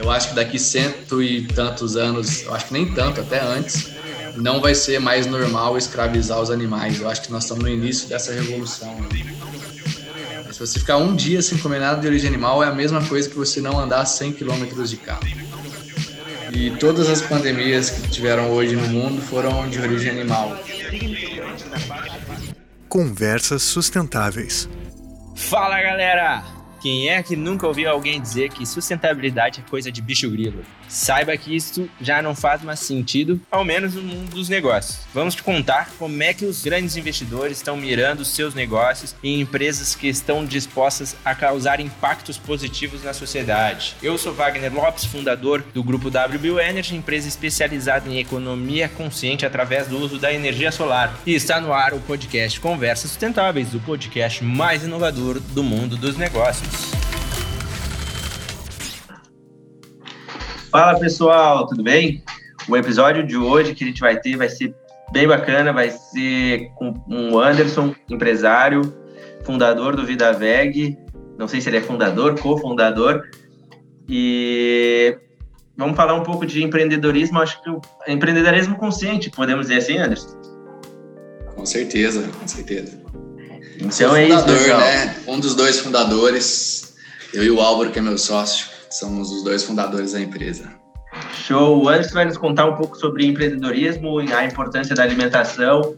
eu acho que daqui cento e tantos anos, eu acho que nem tanto, até antes, não vai ser mais normal escravizar os animais. Eu acho que nós estamos no início dessa revolução. Se você ficar um dia sem comer nada de origem animal, é a mesma coisa que você não andar 100 km de carro. E todas as pandemias que tiveram hoje no mundo foram de origem animal. Conversas sustentáveis. Fala galera! Quem é que nunca ouviu alguém dizer que sustentabilidade é coisa de bicho grilo? Saiba que isso já não faz mais sentido, ao menos no mundo dos negócios. Vamos te contar como é que os grandes investidores estão mirando seus negócios em empresas que estão dispostas a causar impactos positivos na sociedade. Eu sou Wagner Lopes, fundador do grupo WBU Energy, empresa especializada em economia consciente através do uso da energia solar. E está no ar o podcast Conversas Sustentáveis, o podcast mais inovador do mundo dos negócios. Fala pessoal, tudo bem? O episódio de hoje que a gente vai ter vai ser bem bacana, vai ser com um Anderson, empresário, fundador do Vida Veg. Não sei se ele é fundador, cofundador. E vamos falar um pouco de empreendedorismo, acho que o empreendedorismo consciente, podemos dizer assim, Anderson? Com certeza, com certeza. Então é fundador, isso, né? Um dos dois fundadores, eu e o Álvaro, que é meu sócio, somos os dois fundadores da empresa. Show! O Anderson vai nos contar um pouco sobre empreendedorismo e a importância da alimentação.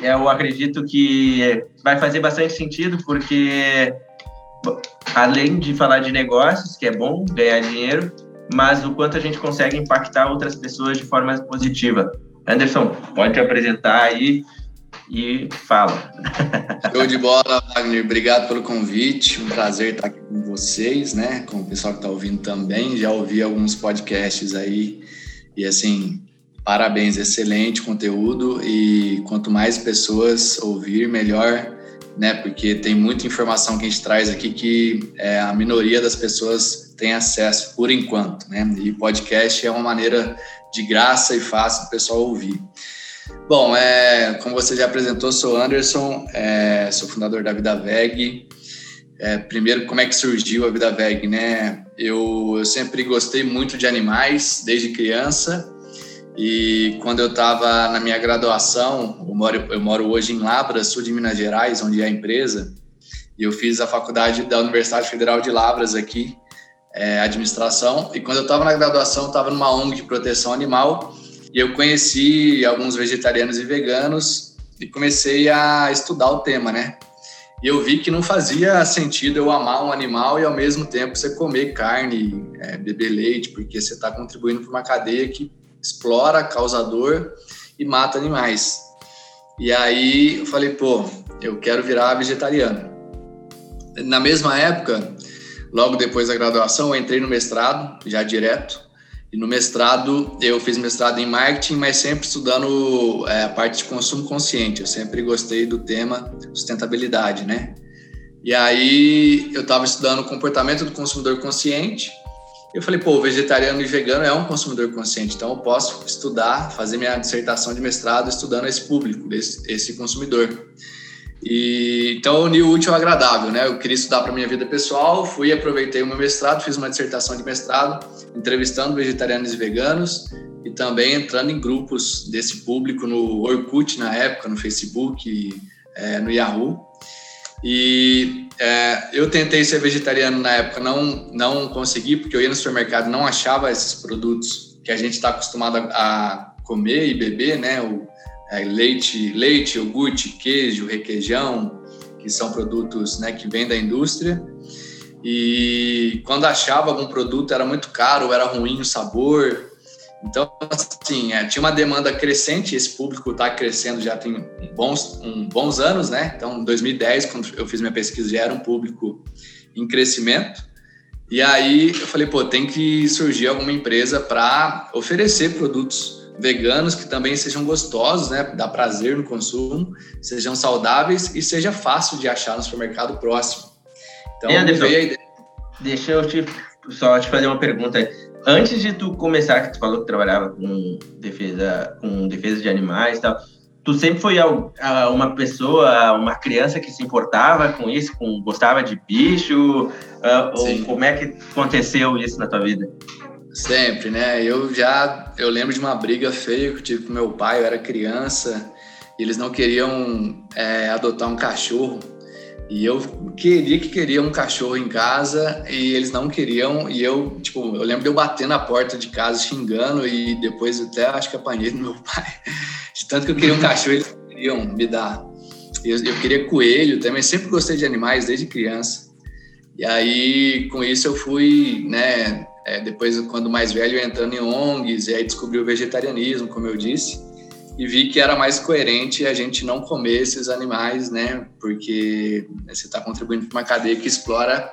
Eu acredito que vai fazer bastante sentido, porque além de falar de negócios, que é bom ganhar dinheiro, mas o quanto a gente consegue impactar outras pessoas de forma positiva. Anderson, pode te apresentar aí e fala. Show de bola, Wagner. Obrigado pelo convite. Um prazer estar aqui com vocês, né? Com o pessoal que está ouvindo também. Já ouvi alguns podcasts aí e assim, parabéns, excelente conteúdo e quanto mais pessoas ouvir, melhor, né? Porque tem muita informação que a gente traz aqui que é, a minoria das pessoas tem acesso por enquanto, né? E podcast é uma maneira de graça e fácil do pessoal ouvir. Bom, é, como você já apresentou, sou Anderson, é, sou fundador da Vida Veg. É, primeiro, como é que surgiu a Vida Veg, né? Eu, eu sempre gostei muito de animais, desde criança. E quando eu estava na minha graduação, eu moro, eu moro hoje em Lavras, sul de Minas Gerais, onde é a empresa, e eu fiz a faculdade da Universidade Federal de Lavras aqui, é, administração. E quando eu estava na graduação, estava numa ONG de proteção animal e eu conheci alguns vegetarianos e veganos e comecei a estudar o tema, né? E eu vi que não fazia sentido eu amar um animal e ao mesmo tempo você comer carne, é, beber leite, porque você está contribuindo para uma cadeia que explora, causa dor e mata animais. E aí eu falei, pô, eu quero virar vegetariano. Na mesma época, logo depois da graduação, eu entrei no mestrado, já direto, e no mestrado, eu fiz mestrado em marketing, mas sempre estudando é, a parte de consumo consciente. Eu sempre gostei do tema sustentabilidade, né? E aí eu estava estudando o comportamento do consumidor consciente. Eu falei, pô, vegetariano e vegano é um consumidor consciente, então eu posso estudar, fazer minha dissertação de mestrado estudando esse público, esse, esse consumidor. E, então, uni o útil ao agradável, né? Eu queria estudar para minha vida pessoal, fui, aproveitei o meu mestrado, fiz uma dissertação de mestrado, entrevistando vegetarianos e veganos e também entrando em grupos desse público no Orkut na época, no Facebook, é, no Yahoo. E é, eu tentei ser vegetariano na época, não, não consegui, porque eu ia no supermercado não achava esses produtos que a gente está acostumado a, a, comer e beber, né? O, é, leite, leite, iogurte, queijo, requeijão, que são produtos né, que vêm da indústria. E quando achava algum produto era muito caro, era ruim o sabor. Então, assim, é, tinha uma demanda crescente, esse público está crescendo já tem bons, um, bons anos, né? Então, em 2010, quando eu fiz minha pesquisa, já era um público em crescimento. E aí eu falei, pô, tem que surgir alguma empresa para oferecer produtos veganos que também sejam gostosos, né? Dá prazer no consumo, sejam saudáveis e seja fácil de achar no supermercado próximo. Então, Anderson, ideia... deixa eu te, só te fazer uma pergunta. Antes de tu começar, que tu falou que trabalhava com defesa, com defesa de animais e tal, tu sempre foi uma pessoa, uma criança que se importava com isso, com gostava de bicho? Uh, ou como é que aconteceu isso na tua vida? Sempre, né? Eu já eu lembro de uma briga feia que eu tive com meu pai. Eu era criança e eles não queriam é, adotar um cachorro e eu queria que queria um cachorro em casa e eles não queriam. E eu, tipo, eu lembro de eu bater na porta de casa xingando e depois até acho que apanhei do meu pai. De tanto que eu queria um cachorro, eles não queriam me dar. Eu, eu queria coelho também, sempre gostei de animais desde criança. E aí, com isso, eu fui, né, é, depois, quando mais velho, entrando em ONGs, e aí descobri o vegetarianismo, como eu disse e vi que era mais coerente a gente não comer esses animais, né? Porque você está contribuindo para uma cadeia que explora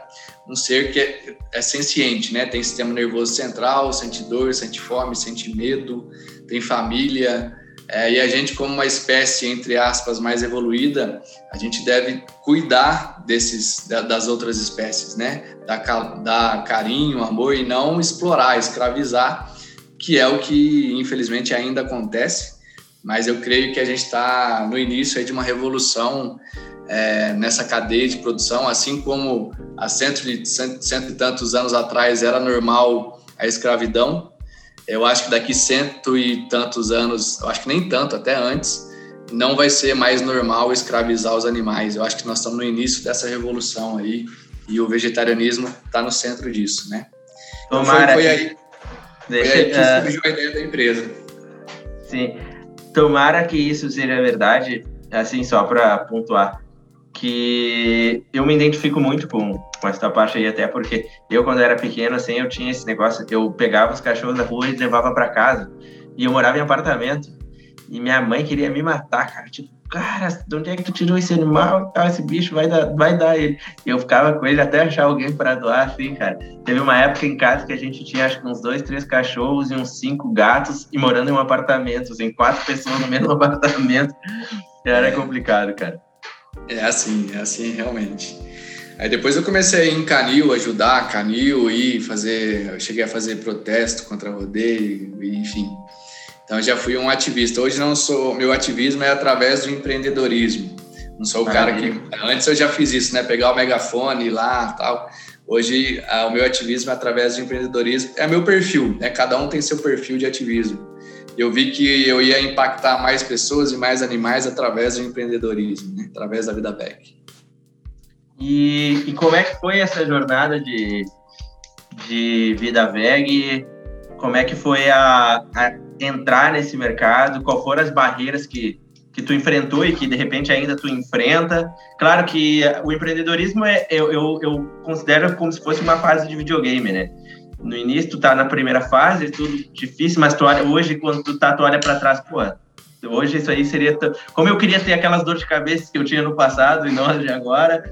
um ser que é, é senciente, né? Tem sistema nervoso central, sente dor, sente fome, sente medo, tem família. É, e a gente, como uma espécie, entre aspas, mais evoluída, a gente deve cuidar desses, das outras espécies, né? Dar, dar carinho, amor e não explorar, escravizar, que é o que, infelizmente, ainda acontece mas eu creio que a gente está no início de uma revolução é, nessa cadeia de produção, assim como há cento, cento, cento e tantos anos atrás era normal a escravidão. Eu acho que daqui cento e tantos anos, eu acho que nem tanto, até antes, não vai ser mais normal escravizar os animais. Eu acho que nós estamos no início dessa revolução aí e o vegetarianismo está no centro disso, né? Então foi, foi aí, Deixa, foi aí que uh... surgiu a ideia da empresa. Sim tomara que isso seja verdade, assim, só para pontuar, que eu me identifico muito com, com essa parte aí, até porque eu, quando era pequeno, assim, eu tinha esse negócio, eu pegava os cachorros da rua e levava para casa, e eu morava em apartamento, e minha mãe queria me matar, cara, tipo, cara, de onde é que tu tirou esse animal? Ah, esse bicho vai dar, vai dar ele. Eu ficava com ele até achar alguém para doar, assim, cara. Teve uma época em casa que a gente tinha, acho que uns dois, três cachorros e uns cinco gatos e morando em um apartamento, assim, quatro pessoas no mesmo apartamento. Era complicado, cara. É assim, é assim realmente. Aí depois eu comecei em Canil, ajudar Canil e fazer, eu cheguei a fazer protesto contra rodeio, enfim. Então já fui um ativista. Hoje não sou, meu ativismo é através do empreendedorismo. Não sou o cara que antes eu já fiz isso, né? Pegar o megafone ir lá, tal. Hoje o meu ativismo é através do empreendedorismo. É meu perfil, né? Cada um tem seu perfil de ativismo. Eu vi que eu ia impactar mais pessoas e mais animais através do empreendedorismo, né? através da vida back. E, e como é que foi essa jornada de, de vida veg? Como é que foi a, a entrar nesse mercado? Qual foram as barreiras que, que tu enfrentou e que de repente ainda tu enfrenta? Claro que o empreendedorismo é, eu, eu, eu considero como se fosse uma fase de videogame, né? No início tu tá na primeira fase, tudo difícil, mas tu olha, hoje quando tu tá, tu olha para trás, pô, hoje isso aí seria como eu queria ter aquelas dores de cabeça que eu tinha no passado e não de agora.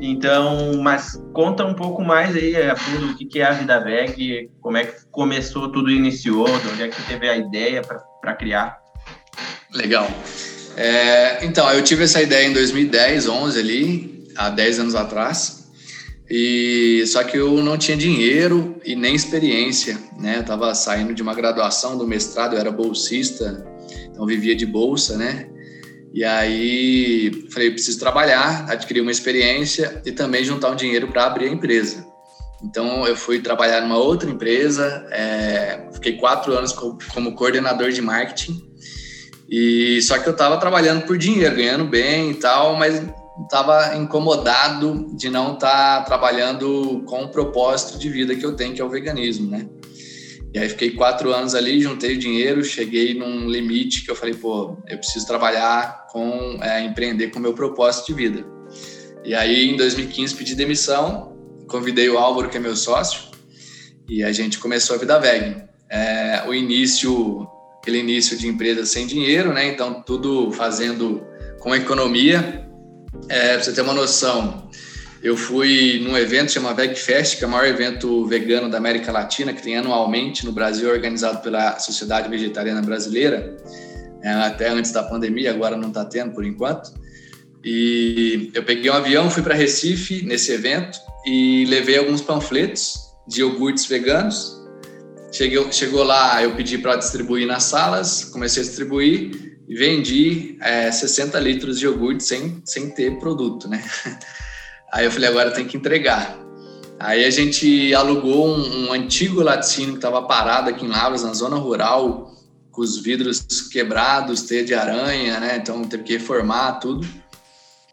Então, mas conta um pouco mais aí a fundo o que é a Vida Veg, como é que começou, tudo iniciou, de onde é que teve a ideia para criar. Legal. É, então, eu tive essa ideia em 2010, 11 ali, há 10 anos atrás. E só que eu não tinha dinheiro e nem experiência, né? Eu tava saindo de uma graduação do mestrado, eu era bolsista, então vivia de bolsa, né? E aí falei, preciso trabalhar, adquirir uma experiência e também juntar um dinheiro para abrir a empresa. Então eu fui trabalhar numa outra empresa, é, fiquei quatro anos como coordenador de marketing. E só que eu estava trabalhando por dinheiro, ganhando bem e tal, mas estava incomodado de não estar tá trabalhando com o propósito de vida que eu tenho, que é o veganismo, né? E aí fiquei quatro anos ali, juntei dinheiro, cheguei num limite que eu falei, pô, eu preciso trabalhar com, é, empreender com o meu propósito de vida. E aí em 2015 pedi demissão, convidei o Álvaro, que é meu sócio, e a gente começou a vida veg. É, o início, aquele início de empresa sem dinheiro, né? Então tudo fazendo com economia. É, pra você ter uma noção, eu fui num evento chamado VegFest, que é o maior evento vegano da América Latina, que tem anualmente no Brasil, organizado pela Sociedade Vegetariana Brasileira, é, até antes da pandemia, agora não está tendo por enquanto. E eu peguei um avião, fui para Recife nesse evento e levei alguns panfletos de iogurtes veganos. Cheguei, chegou lá, eu pedi para distribuir nas salas, comecei a distribuir e vendi é, 60 litros de iogurte sem, sem ter produto, né? Aí eu falei, agora tem que entregar. Aí a gente alugou um, um antigo laticínio que estava parado aqui em Lavras, na zona rural, com os vidros quebrados, teia de aranha, né? Então teve que reformar tudo.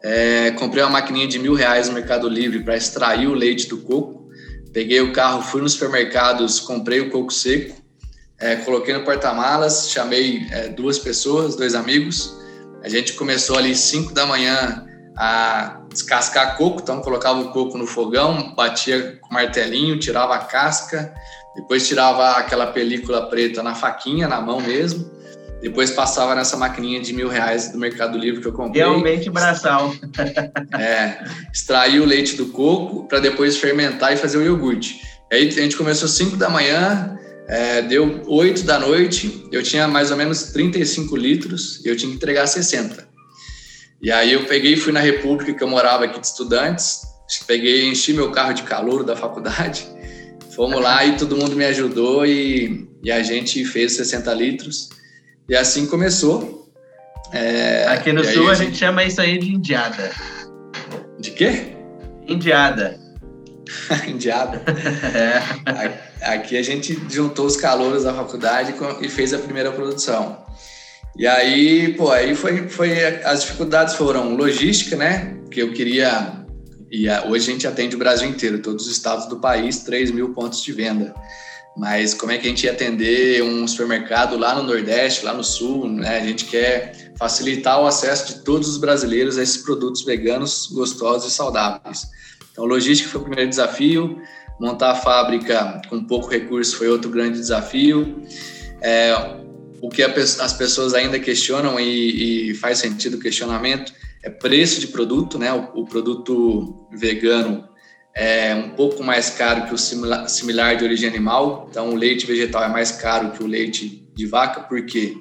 É, comprei uma maquininha de mil reais no Mercado Livre para extrair o leite do coco. Peguei o carro, fui nos supermercados, comprei o coco seco, é, coloquei no porta-malas, chamei é, duas pessoas, dois amigos. A gente começou ali 5 da manhã a descascar coco, então colocava o coco no fogão, batia com martelinho, tirava a casca, depois tirava aquela película preta na faquinha, na mão mesmo, depois passava nessa maquininha de mil reais do Mercado Livre que eu comprei. Realmente braçal. é, extrair o leite do coco para depois fermentar e fazer o iogurte. Aí a gente começou 5 da manhã, é, deu 8 da noite, eu tinha mais ou menos 35 litros e eu tinha que entregar 60. E aí eu peguei e fui na República, que eu morava aqui de estudantes, peguei enchi meu carro de calor da faculdade, fomos lá e todo mundo me ajudou e, e a gente fez 60 litros. E assim começou. É, aqui no sul a gente... a gente chama isso aí de indiada. De quê? Indiada. indiada. é. Aqui a gente juntou os calouros da faculdade e fez a primeira produção. E aí, pô, aí foi, foi as dificuldades foram logística, né? Que eu queria e hoje a gente atende o Brasil inteiro, todos os estados do país, 3 mil pontos de venda. Mas como é que a gente ia atender um supermercado lá no Nordeste, lá no Sul, né? A gente quer facilitar o acesso de todos os brasileiros a esses produtos veganos, gostosos e saudáveis. Então, logística foi o primeiro desafio, Montar a fábrica com pouco recurso foi outro grande desafio. É, o que as pessoas ainda questionam e, e, faz sentido o questionamento é preço de produto, né? O, o, produto vegano é um pouco mais caro que o similar, similar de origem animal, então o leite vegetal é mais caro que o leite de vaca, por quê?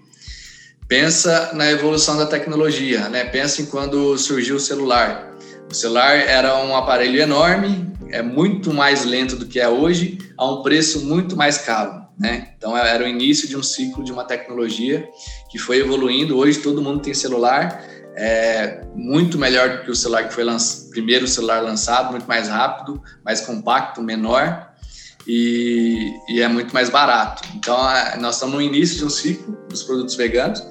Pensa na evolução da tecnologia, né? Pensa em quando surgiu o celular. O celular era um aparelho enorme, é muito mais lento do que é hoje, a um preço muito mais caro. Né? Então era o início de um ciclo de uma tecnologia que foi evoluindo. Hoje todo mundo tem celular, é muito melhor do que o celular que foi lançado, primeiro celular lançado, muito mais rápido, mais compacto, menor e, e é muito mais barato. Então nós estamos no início de um ciclo dos produtos veganos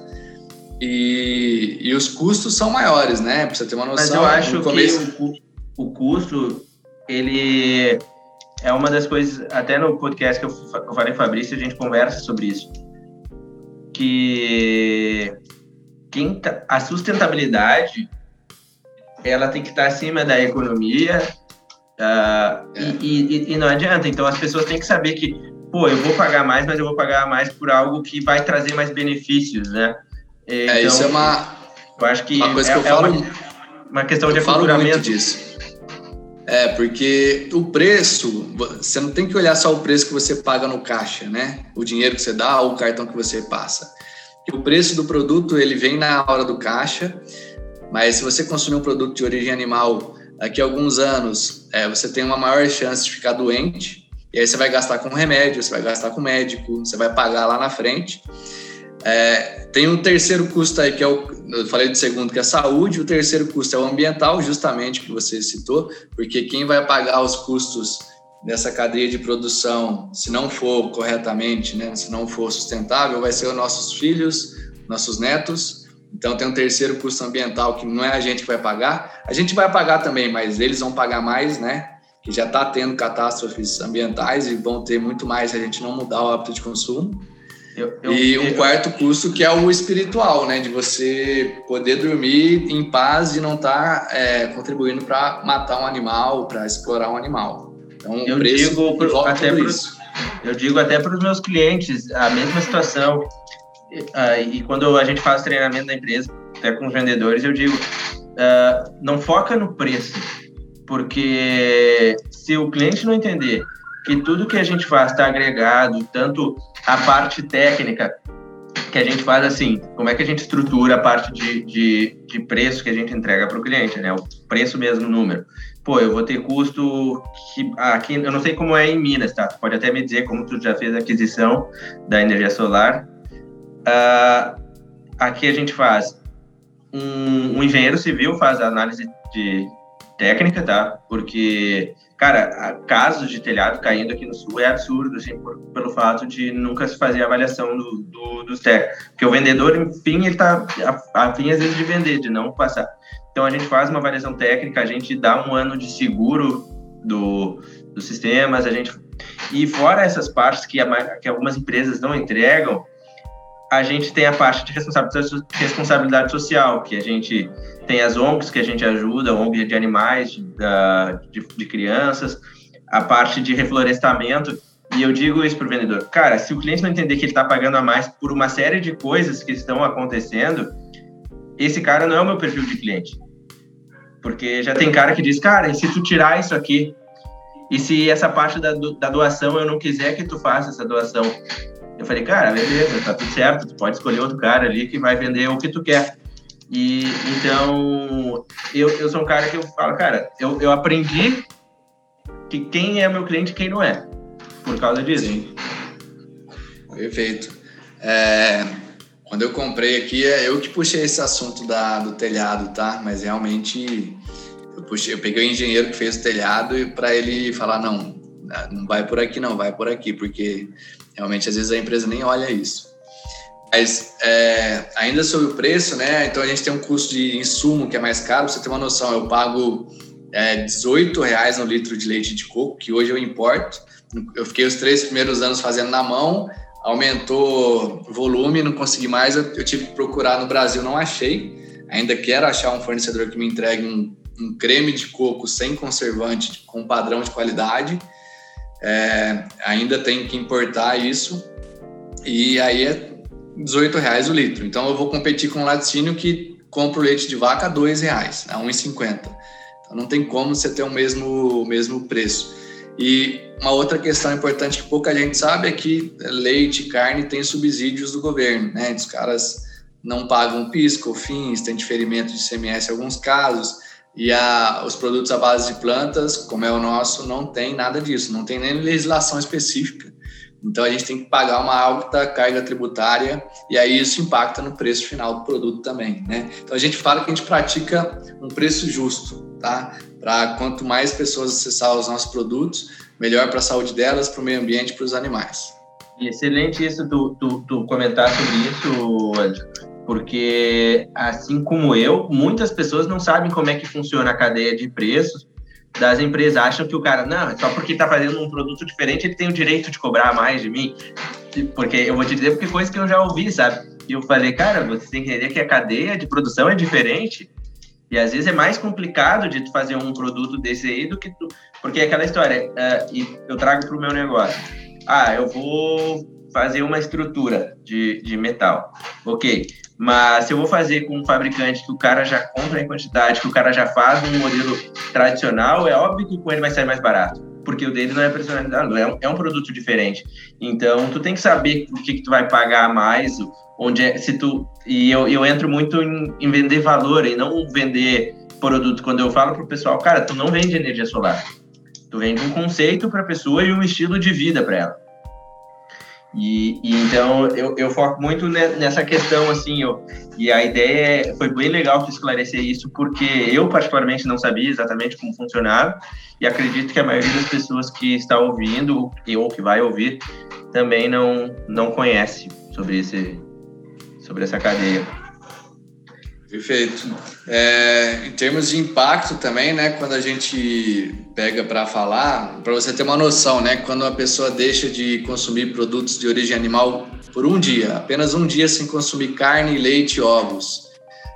e, e os custos são maiores, né? Para você ter uma noção. Mas eu acho começo... que o, o custo ele é uma das coisas, até no podcast que eu, eu falei com o Fabrício, a gente conversa sobre isso. Que quem tá, a sustentabilidade ela tem que estar acima da economia uh, é. e, e, e, não adianta. Então as pessoas têm que saber que, pô, eu vou pagar mais, mas eu vou pagar mais por algo que vai trazer mais benefícios, né? Então, é, isso é uma, eu acho que uma coisa é, que eu é falo, uma, uma questão de aculturamento. disso. É, porque o preço, você não tem que olhar só o preço que você paga no caixa, né? O dinheiro que você dá ou o cartão que você passa. O preço do produto, ele vem na hora do caixa, mas se você consumir um produto de origem animal, daqui a alguns anos, é, você tem uma maior chance de ficar doente, e aí você vai gastar com remédio, você vai gastar com médico, você vai pagar lá na frente. É, tem um terceiro custo aí, que é o. Eu falei do segundo, que é a saúde, o terceiro custo é o ambiental, justamente que você citou, porque quem vai pagar os custos dessa cadeia de produção, se não for corretamente, né, se não for sustentável, vai ser os nossos filhos, nossos netos. Então tem um terceiro custo ambiental que não é a gente que vai pagar. A gente vai pagar também, mas eles vão pagar mais, né? Que já está tendo catástrofes ambientais e vão ter muito mais se a gente não mudar o hábito de consumo. Eu, eu, e um quarto custo que é o espiritual, né? De você poder dormir em paz e não estar tá, é, contribuindo para matar um animal, para explorar um animal. Então, eu preço digo pro, até pro, isso. Eu digo até para os meus clientes a mesma situação. Uh, e quando a gente faz treinamento da empresa, até com os vendedores, eu digo: uh, não foca no preço, porque se o cliente não entender que tudo que a gente faz está agregado, tanto a parte técnica que a gente faz assim, como é que a gente estrutura a parte de, de, de preço que a gente entrega para o cliente, né? O preço mesmo, número. Pô, eu vou ter custo que aqui, eu não sei como é em Minas, tá? Tu pode até me dizer como tu já fez a aquisição da energia solar. Uh, aqui a gente faz um, um engenheiro civil faz a análise de técnica, tá? Porque, cara, casos de telhado caindo aqui no sul é absurdo, assim, por, pelo fato de nunca se fazer avaliação do, do, dos técnicos. Porque o vendedor, enfim, ele tá a, a fim, às vezes, de vender, de não passar. Então, a gente faz uma avaliação técnica, a gente dá um ano de seguro do, dos sistemas, a gente... E fora essas partes que, a, que algumas empresas não entregam, a gente tem a parte de responsabilidade social, que a gente tem as ONGs que a gente ajuda, ONG de animais, de, de, de crianças, a parte de reflorestamento. E eu digo isso para o vendedor: cara, se o cliente não entender que ele está pagando a mais por uma série de coisas que estão acontecendo, esse cara não é o meu perfil de cliente. Porque já tem cara que diz: cara, e se tu tirar isso aqui? E se essa parte da, da doação eu não quiser que tu faça essa doação? Eu falei, cara, beleza, tá tudo certo, tu pode escolher outro cara ali que vai vender o que tu quer. E então, eu, eu sou um cara que eu falo, cara, eu, eu aprendi que quem é meu cliente e quem não é, por causa disso. Sim. Perfeito. É, quando eu comprei aqui, é eu que puxei esse assunto da, do telhado, tá? Mas realmente eu, puxei, eu peguei o engenheiro que fez o telhado e para ele falar, não, não vai por aqui não, vai por aqui, porque Realmente, às vezes a empresa nem olha isso. Mas é, ainda sobre o preço, né? Então a gente tem um custo de insumo que é mais caro. Pra você ter uma noção, eu pago é, 18 reais no litro de leite de coco, que hoje eu importo. Eu fiquei os três primeiros anos fazendo na mão, aumentou o volume, não consegui mais. Eu, eu tive que procurar no Brasil, não achei. Ainda quero achar um fornecedor que me entregue um, um creme de coco sem conservante, com padrão de qualidade é, ainda tem que importar isso e aí é 18 reais o litro. Então eu vou competir com o laticínio que compra o leite de vaca a 2 reais, a 1,50. Então não tem como você ter o mesmo, mesmo preço. E uma outra questão importante que pouca gente sabe é que leite e carne tem subsídios do governo, né? Os caras não pagam pisco, fins, tem diferimento de CMS em alguns casos. E a, os produtos à base de plantas, como é o nosso, não tem nada disso, não tem nem legislação específica. Então a gente tem que pagar uma alta carga tributária e aí isso impacta no preço final do produto também, né? Então a gente fala que a gente pratica um preço justo, tá? Para quanto mais pessoas acessar os nossos produtos, melhor para a saúde delas, para o meio ambiente, para os animais. Excelente isso tu, tu, tu comentar sobre isso, Ed porque assim como eu, muitas pessoas não sabem como é que funciona a cadeia de preços das empresas. Acham que o cara, não, só porque está fazendo um produto diferente, ele tem o direito de cobrar mais de mim. Porque eu vou te dizer porque coisa que eu já ouvi, sabe? E eu falei, cara, você tem que entender que a cadeia de produção é diferente. E às vezes é mais complicado de tu fazer um produto desse aí do que tu. Porque é aquela história, uh, e eu trago para o meu negócio. Ah, eu vou fazer uma estrutura de, de metal. Ok. Mas se eu vou fazer com um fabricante que o cara já compra em quantidade, que o cara já faz um modelo tradicional, é óbvio que com ele vai sair mais barato, porque o dele não é personalizado, é um, é um produto diferente. Então, tu tem que saber o que, que tu vai pagar mais, onde é, se tu e eu, eu entro muito em, em vender valor e não vender produto. Quando eu falo pro pessoal, cara, tu não vende energia solar, tu vende um conceito para a pessoa e um estilo de vida para ela. E, e, então eu, eu foco muito nessa questão assim, eu, e a ideia é, foi bem legal de esclarecer isso, porque eu particularmente não sabia exatamente como funcionava, e acredito que a maioria das pessoas que está ouvindo ou que vai ouvir também não não conhece sobre esse sobre essa cadeia. Perfeito. É, em termos de impacto também, né, quando a gente pega para falar, para você ter uma noção, né, quando a pessoa deixa de consumir produtos de origem animal por um dia, apenas um dia sem consumir carne, leite e ovos,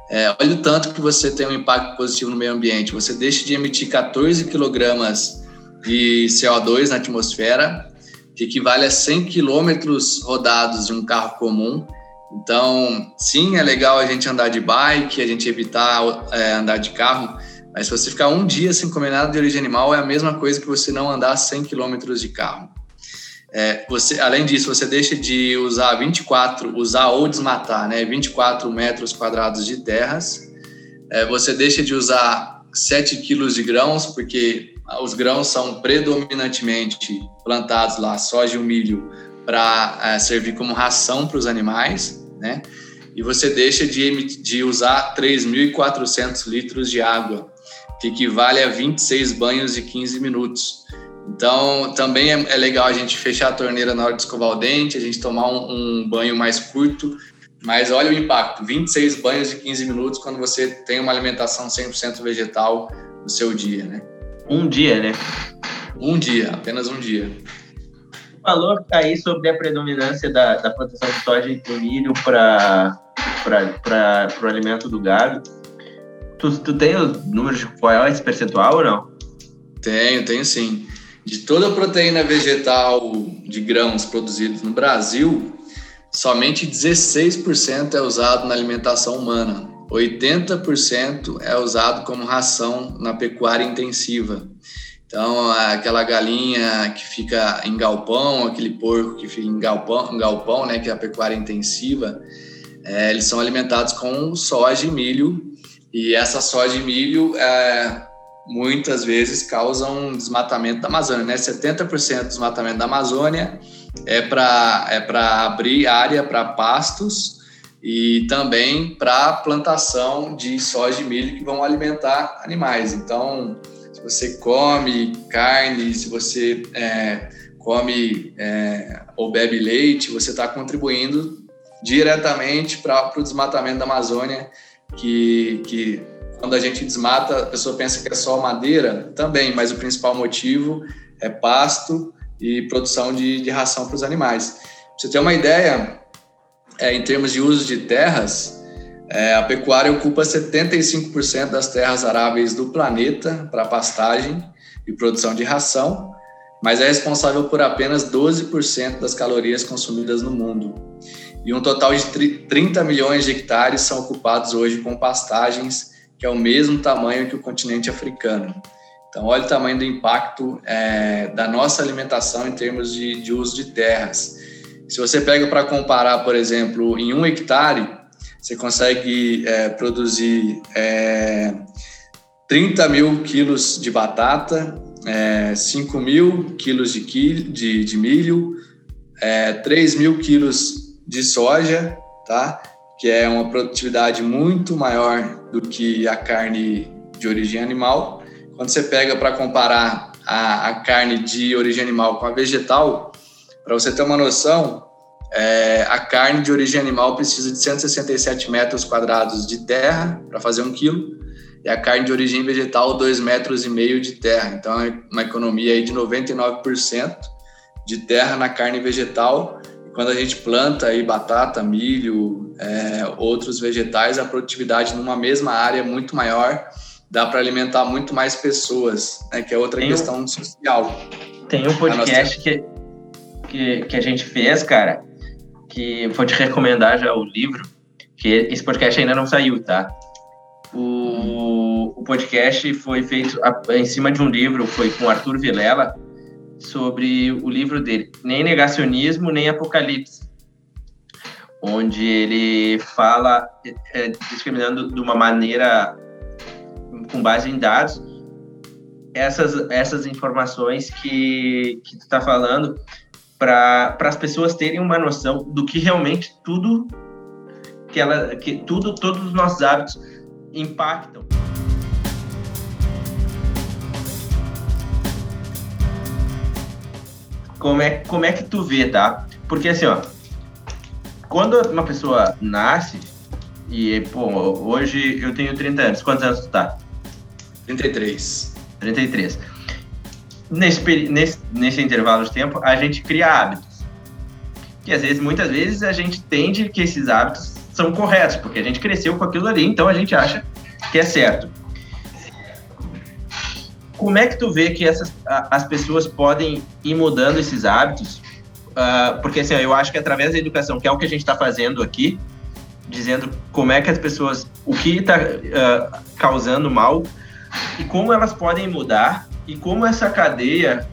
é, olha o tanto que você tem um impacto positivo no meio ambiente. Você deixa de emitir 14 quilogramas de CO2 na atmosfera, que equivale a 100 quilômetros rodados de um carro comum então, sim, é legal a gente andar de bike, a gente evitar é, andar de carro, mas se você ficar um dia sem comer nada de origem animal, é a mesma coisa que você não andar 100 km de carro. É, você, além disso, você deixa de usar 24, usar ou desmatar, né, 24 metros quadrados de terras. É, você deixa de usar 7 quilos de grãos, porque os grãos são predominantemente plantados lá, soja e milho, para é, servir como ração para os animais né? e você deixa de, de usar 3.400 litros de água, que equivale a 26 banhos de 15 minutos. Então, também é, é, legal a gente fechar a torneira na hora de escovar o dente, a gente tomar um, um banho mais curto, mas olha o impacto, 26 banhos de 15 minutos quando você tem uma alimentação 100% vegetal no seu dia, né? Um dia, né? Um dia, apenas um dia. Falou aí sobre a predominância da, da plantação de soja e milho para o alimento do gado. Tu, tu tem os números de qual é esse percentual ou não? Tenho, tenho sim. De toda a proteína vegetal de grãos produzidos no Brasil, somente 16% é usado na alimentação humana. 80% é usado como ração na pecuária intensiva. Então, aquela galinha que fica em galpão, aquele porco que fica em galpão, em galpão né, que é a pecuária intensiva, é, eles são alimentados com soja e milho. E essa soja e milho é, muitas vezes causam um desmatamento da Amazônia. Né? 70% do desmatamento da Amazônia é para é abrir área para pastos e também para plantação de soja e milho que vão alimentar animais. Então, se você come carne, se você é, come é, ou bebe leite, você está contribuindo diretamente para o desmatamento da Amazônia, que, que quando a gente desmata, a pessoa pensa que é só madeira, também, mas o principal motivo é pasto e produção de, de ração para os animais. Pra você ter uma ideia, é, em termos de uso de terras, é, a pecuária ocupa 75% das terras aráveis do planeta para pastagem e produção de ração, mas é responsável por apenas 12% das calorias consumidas no mundo. E um total de 30 milhões de hectares são ocupados hoje com pastagens, que é o mesmo tamanho que o continente africano. Então, olha o tamanho do impacto é, da nossa alimentação em termos de, de uso de terras. Se você pega para comparar, por exemplo, em um hectare, você consegue é, produzir é, 30 mil quilos de batata, é, 5 mil quilos de, de, de milho, é, 3 mil quilos de soja, tá? que é uma produtividade muito maior do que a carne de origem animal. Quando você pega para comparar a, a carne de origem animal com a vegetal, para você ter uma noção, é, a carne de origem animal precisa de 167 metros quadrados de terra para fazer um quilo, e a carne de origem vegetal, 2 metros e meio de terra. Então, é uma economia aí de 99% de terra na carne vegetal. Quando a gente planta aí batata, milho, é, outros vegetais, a produtividade numa mesma área é muito maior, dá para alimentar muito mais pessoas, né, que é outra tem questão um, social. Tem um podcast que, que, que a gente fez, cara, que vou te recomendar já o livro, que esse podcast ainda não saiu, tá? O, o podcast foi feito em cima de um livro, foi com Arthur Vilela, sobre o livro dele, Nem Negacionismo, Nem Apocalipse, onde ele fala, é, discriminando de uma maneira com base em dados, essas, essas informações que, que tu está falando, para as pessoas terem uma noção do que realmente tudo que ela que tudo todos os nossos hábitos impactam. Como é, como é que tu vê, tá? Porque assim, ó, quando uma pessoa nasce, e, pô, hoje eu tenho 30 anos, quantos anos tu tá? 33. 33 nesse, nesse, nesse intervalo de tempo, a gente cria hábitos. Que às vezes, muitas vezes, a gente entende que esses hábitos são corretos, porque a gente cresceu com aquilo ali, então a gente acha que é certo. Como é que tu vê que essas, as pessoas podem ir mudando esses hábitos? Uh, porque assim, eu acho que através da educação, que é o que a gente está fazendo aqui, dizendo como é que as pessoas, o que está uh, ah, causando mal e como elas podem mudar e como essa cadeia,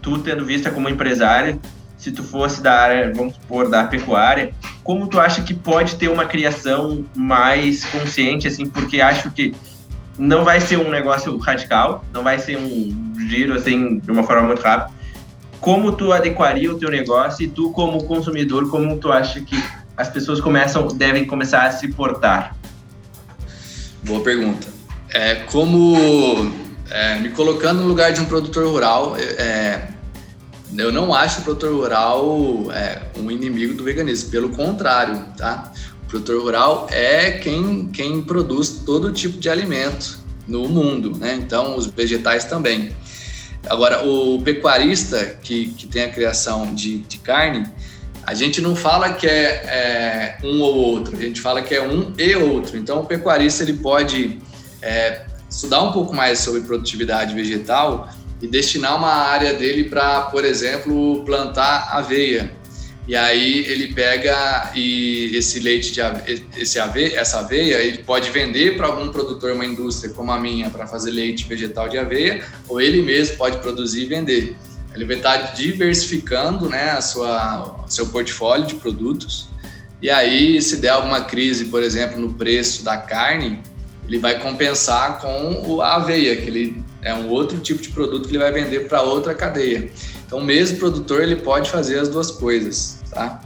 tu tendo vista como empresário, se tu fosse da área, vamos supor, da pecuária, como tu acha que pode ter uma criação mais consciente, assim, porque acho que não vai ser um negócio radical, não vai ser um giro, assim, de uma forma muito rápida. Como tu adequaria o teu negócio e tu, como consumidor, como tu acha que as pessoas começam, devem começar a se portar? Boa pergunta. É, como é, me colocando no lugar de um produtor rural, é, eu não acho o produtor rural é, um inimigo do veganismo, pelo contrário, tá? O produtor rural é quem, quem produz todo tipo de alimento no mundo, né? Então, os vegetais também. Agora, o pecuarista que, que tem a criação de, de carne, a gente não fala que é, é, um ou outro, a gente fala que é um e outro. Então, o pecuarista ele pode é, estudar um pouco mais sobre produtividade vegetal e destinar uma área dele para, por exemplo, plantar aveia. E aí ele pega e esse leite de aveia, esse aveia, essa aveia, ele pode vender para algum produtor, uma indústria como a minha, para fazer leite vegetal de aveia, ou ele mesmo pode produzir e vender. Ele vai estar tá diversificando, né, a sua seu portfólio de produtos. E aí, se der alguma crise, por exemplo, no preço da carne, ele vai compensar com a aveia, que ele é um outro tipo de produto que ele vai vender para outra cadeia. Então, mesmo produtor ele pode fazer as duas coisas, tá?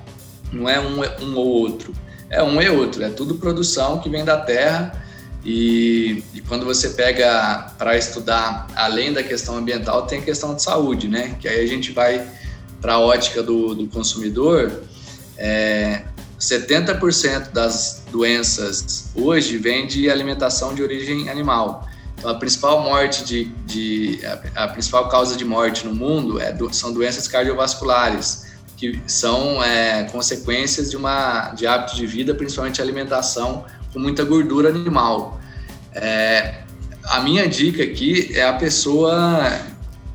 Não é um, um ou outro, é um e outro. É tudo produção que vem da terra e, e quando você pega para estudar além da questão ambiental, tem a questão de saúde, né? Que aí a gente vai para a ótica do, do consumidor. É, 70% das doenças hoje vem de alimentação de origem animal. Então, a principal morte de, de a, a, principal causa de morte no mundo é do, são doenças cardiovasculares, que são é, consequências de uma de hábito de vida, principalmente alimentação com muita gordura animal. É, a minha dica aqui é a pessoa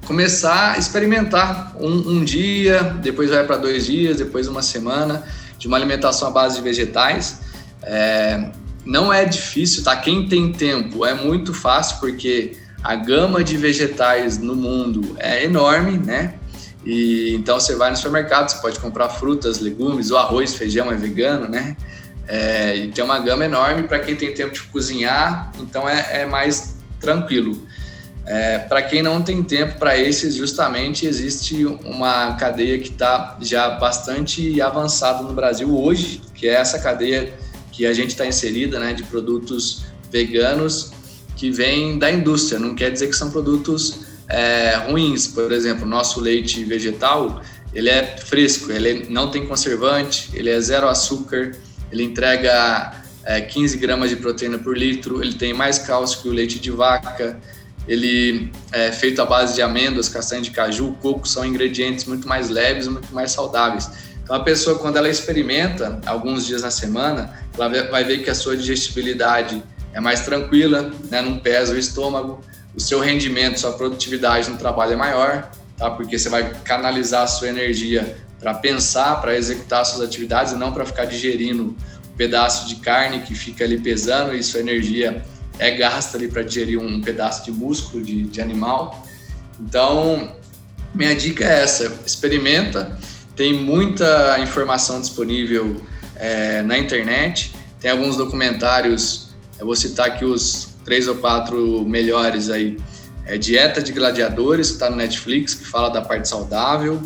começar a experimentar um, um dia, depois vai para dois dias, depois uma semana de uma alimentação à base de vegetais. É, não é difícil, tá? Quem tem tempo é muito fácil, porque a gama de vegetais no mundo é enorme, né? E então você vai no supermercado, você pode comprar frutas, legumes, o arroz, feijão é vegano, né? É, e tem uma gama enorme para quem tem tempo de cozinhar, então é, é mais tranquilo. É, para quem não tem tempo para esses, justamente existe uma cadeia que está já bastante avançada no Brasil hoje, que é essa cadeia que a gente está inserida, né, de produtos veganos que vêm da indústria. Não quer dizer que são produtos é, ruins. Por exemplo, nosso leite vegetal, ele é fresco, ele não tem conservante, ele é zero açúcar, ele entrega é, 15 gramas de proteína por litro, ele tem mais cálcio que o leite de vaca ele é feito à base de amêndoas, castanha de caju, coco, são ingredientes muito mais leves, muito mais saudáveis. Então a pessoa, quando ela experimenta alguns dias na semana, ela vai ver que a sua digestibilidade é mais tranquila, né? não pesa o estômago, o seu rendimento, sua produtividade no trabalho é maior, tá? Porque você vai canalizar a sua energia para pensar, para executar suas atividades e não para ficar digerindo um pedaço de carne que fica ali pesando e sua energia é gasta ali para digerir um pedaço de músculo de, de animal. Então, minha dica é essa: experimenta. Tem muita informação disponível é, na internet. Tem alguns documentários. Eu vou citar aqui os três ou quatro melhores aí. É Dieta de Gladiadores, que está no Netflix, que fala da parte saudável.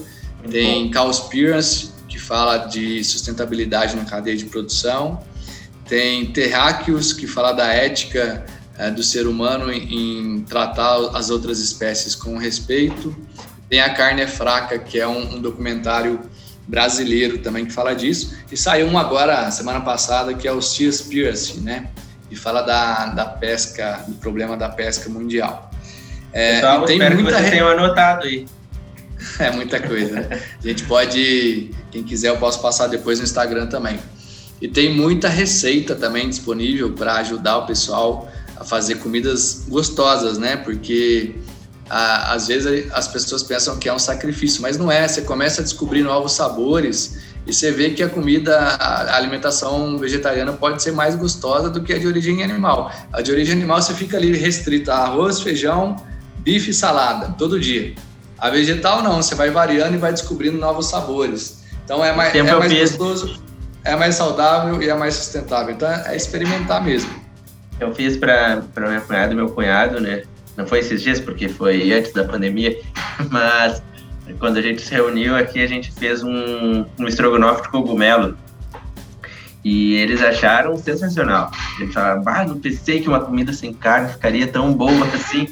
Tem Cowspiracy, que fala de sustentabilidade na cadeia de produção. Tem Terráqueos, que fala da ética é, do ser humano em, em, tratar as outras espécies com respeito. Tem A Carne é Fraca, que é um, um documentário brasileiro também que fala disso. E saiu um agora, semana passada, que é o Seaspiracy, né? E fala da, da pesca, do problema da pesca mundial. É, Pessoal, tem espero muita... que você tenha anotado aí. É muita coisa. Né? A gente pode, quem quiser, eu posso passar depois no Instagram também. E tem muita receita também disponível para ajudar o pessoal a fazer comidas gostosas, né? Porque a, às vezes as pessoas pensam que é um sacrifício, mas não é. Você começa a descobrir novos sabores e você vê que a comida, a alimentação vegetariana pode ser mais gostosa do que a de origem animal. A de origem animal você fica ali restrita a arroz, feijão, bife e salada todo dia. A vegetal não, você vai variando e vai descobrindo novos sabores. Então é mais, é mais gostoso é mais saudável e é mais sustentável. Então é experimentar mesmo. Eu fiz para minha cunhada e meu cunhado, né? Não foi esses dias, porque foi antes da pandemia, mas quando a gente se reuniu aqui, a gente fez um, um estrogonofe de cogumelo. E eles acharam sensacional. Eles falaram, ah, não pensei que uma comida sem carne ficaria tão boa assim.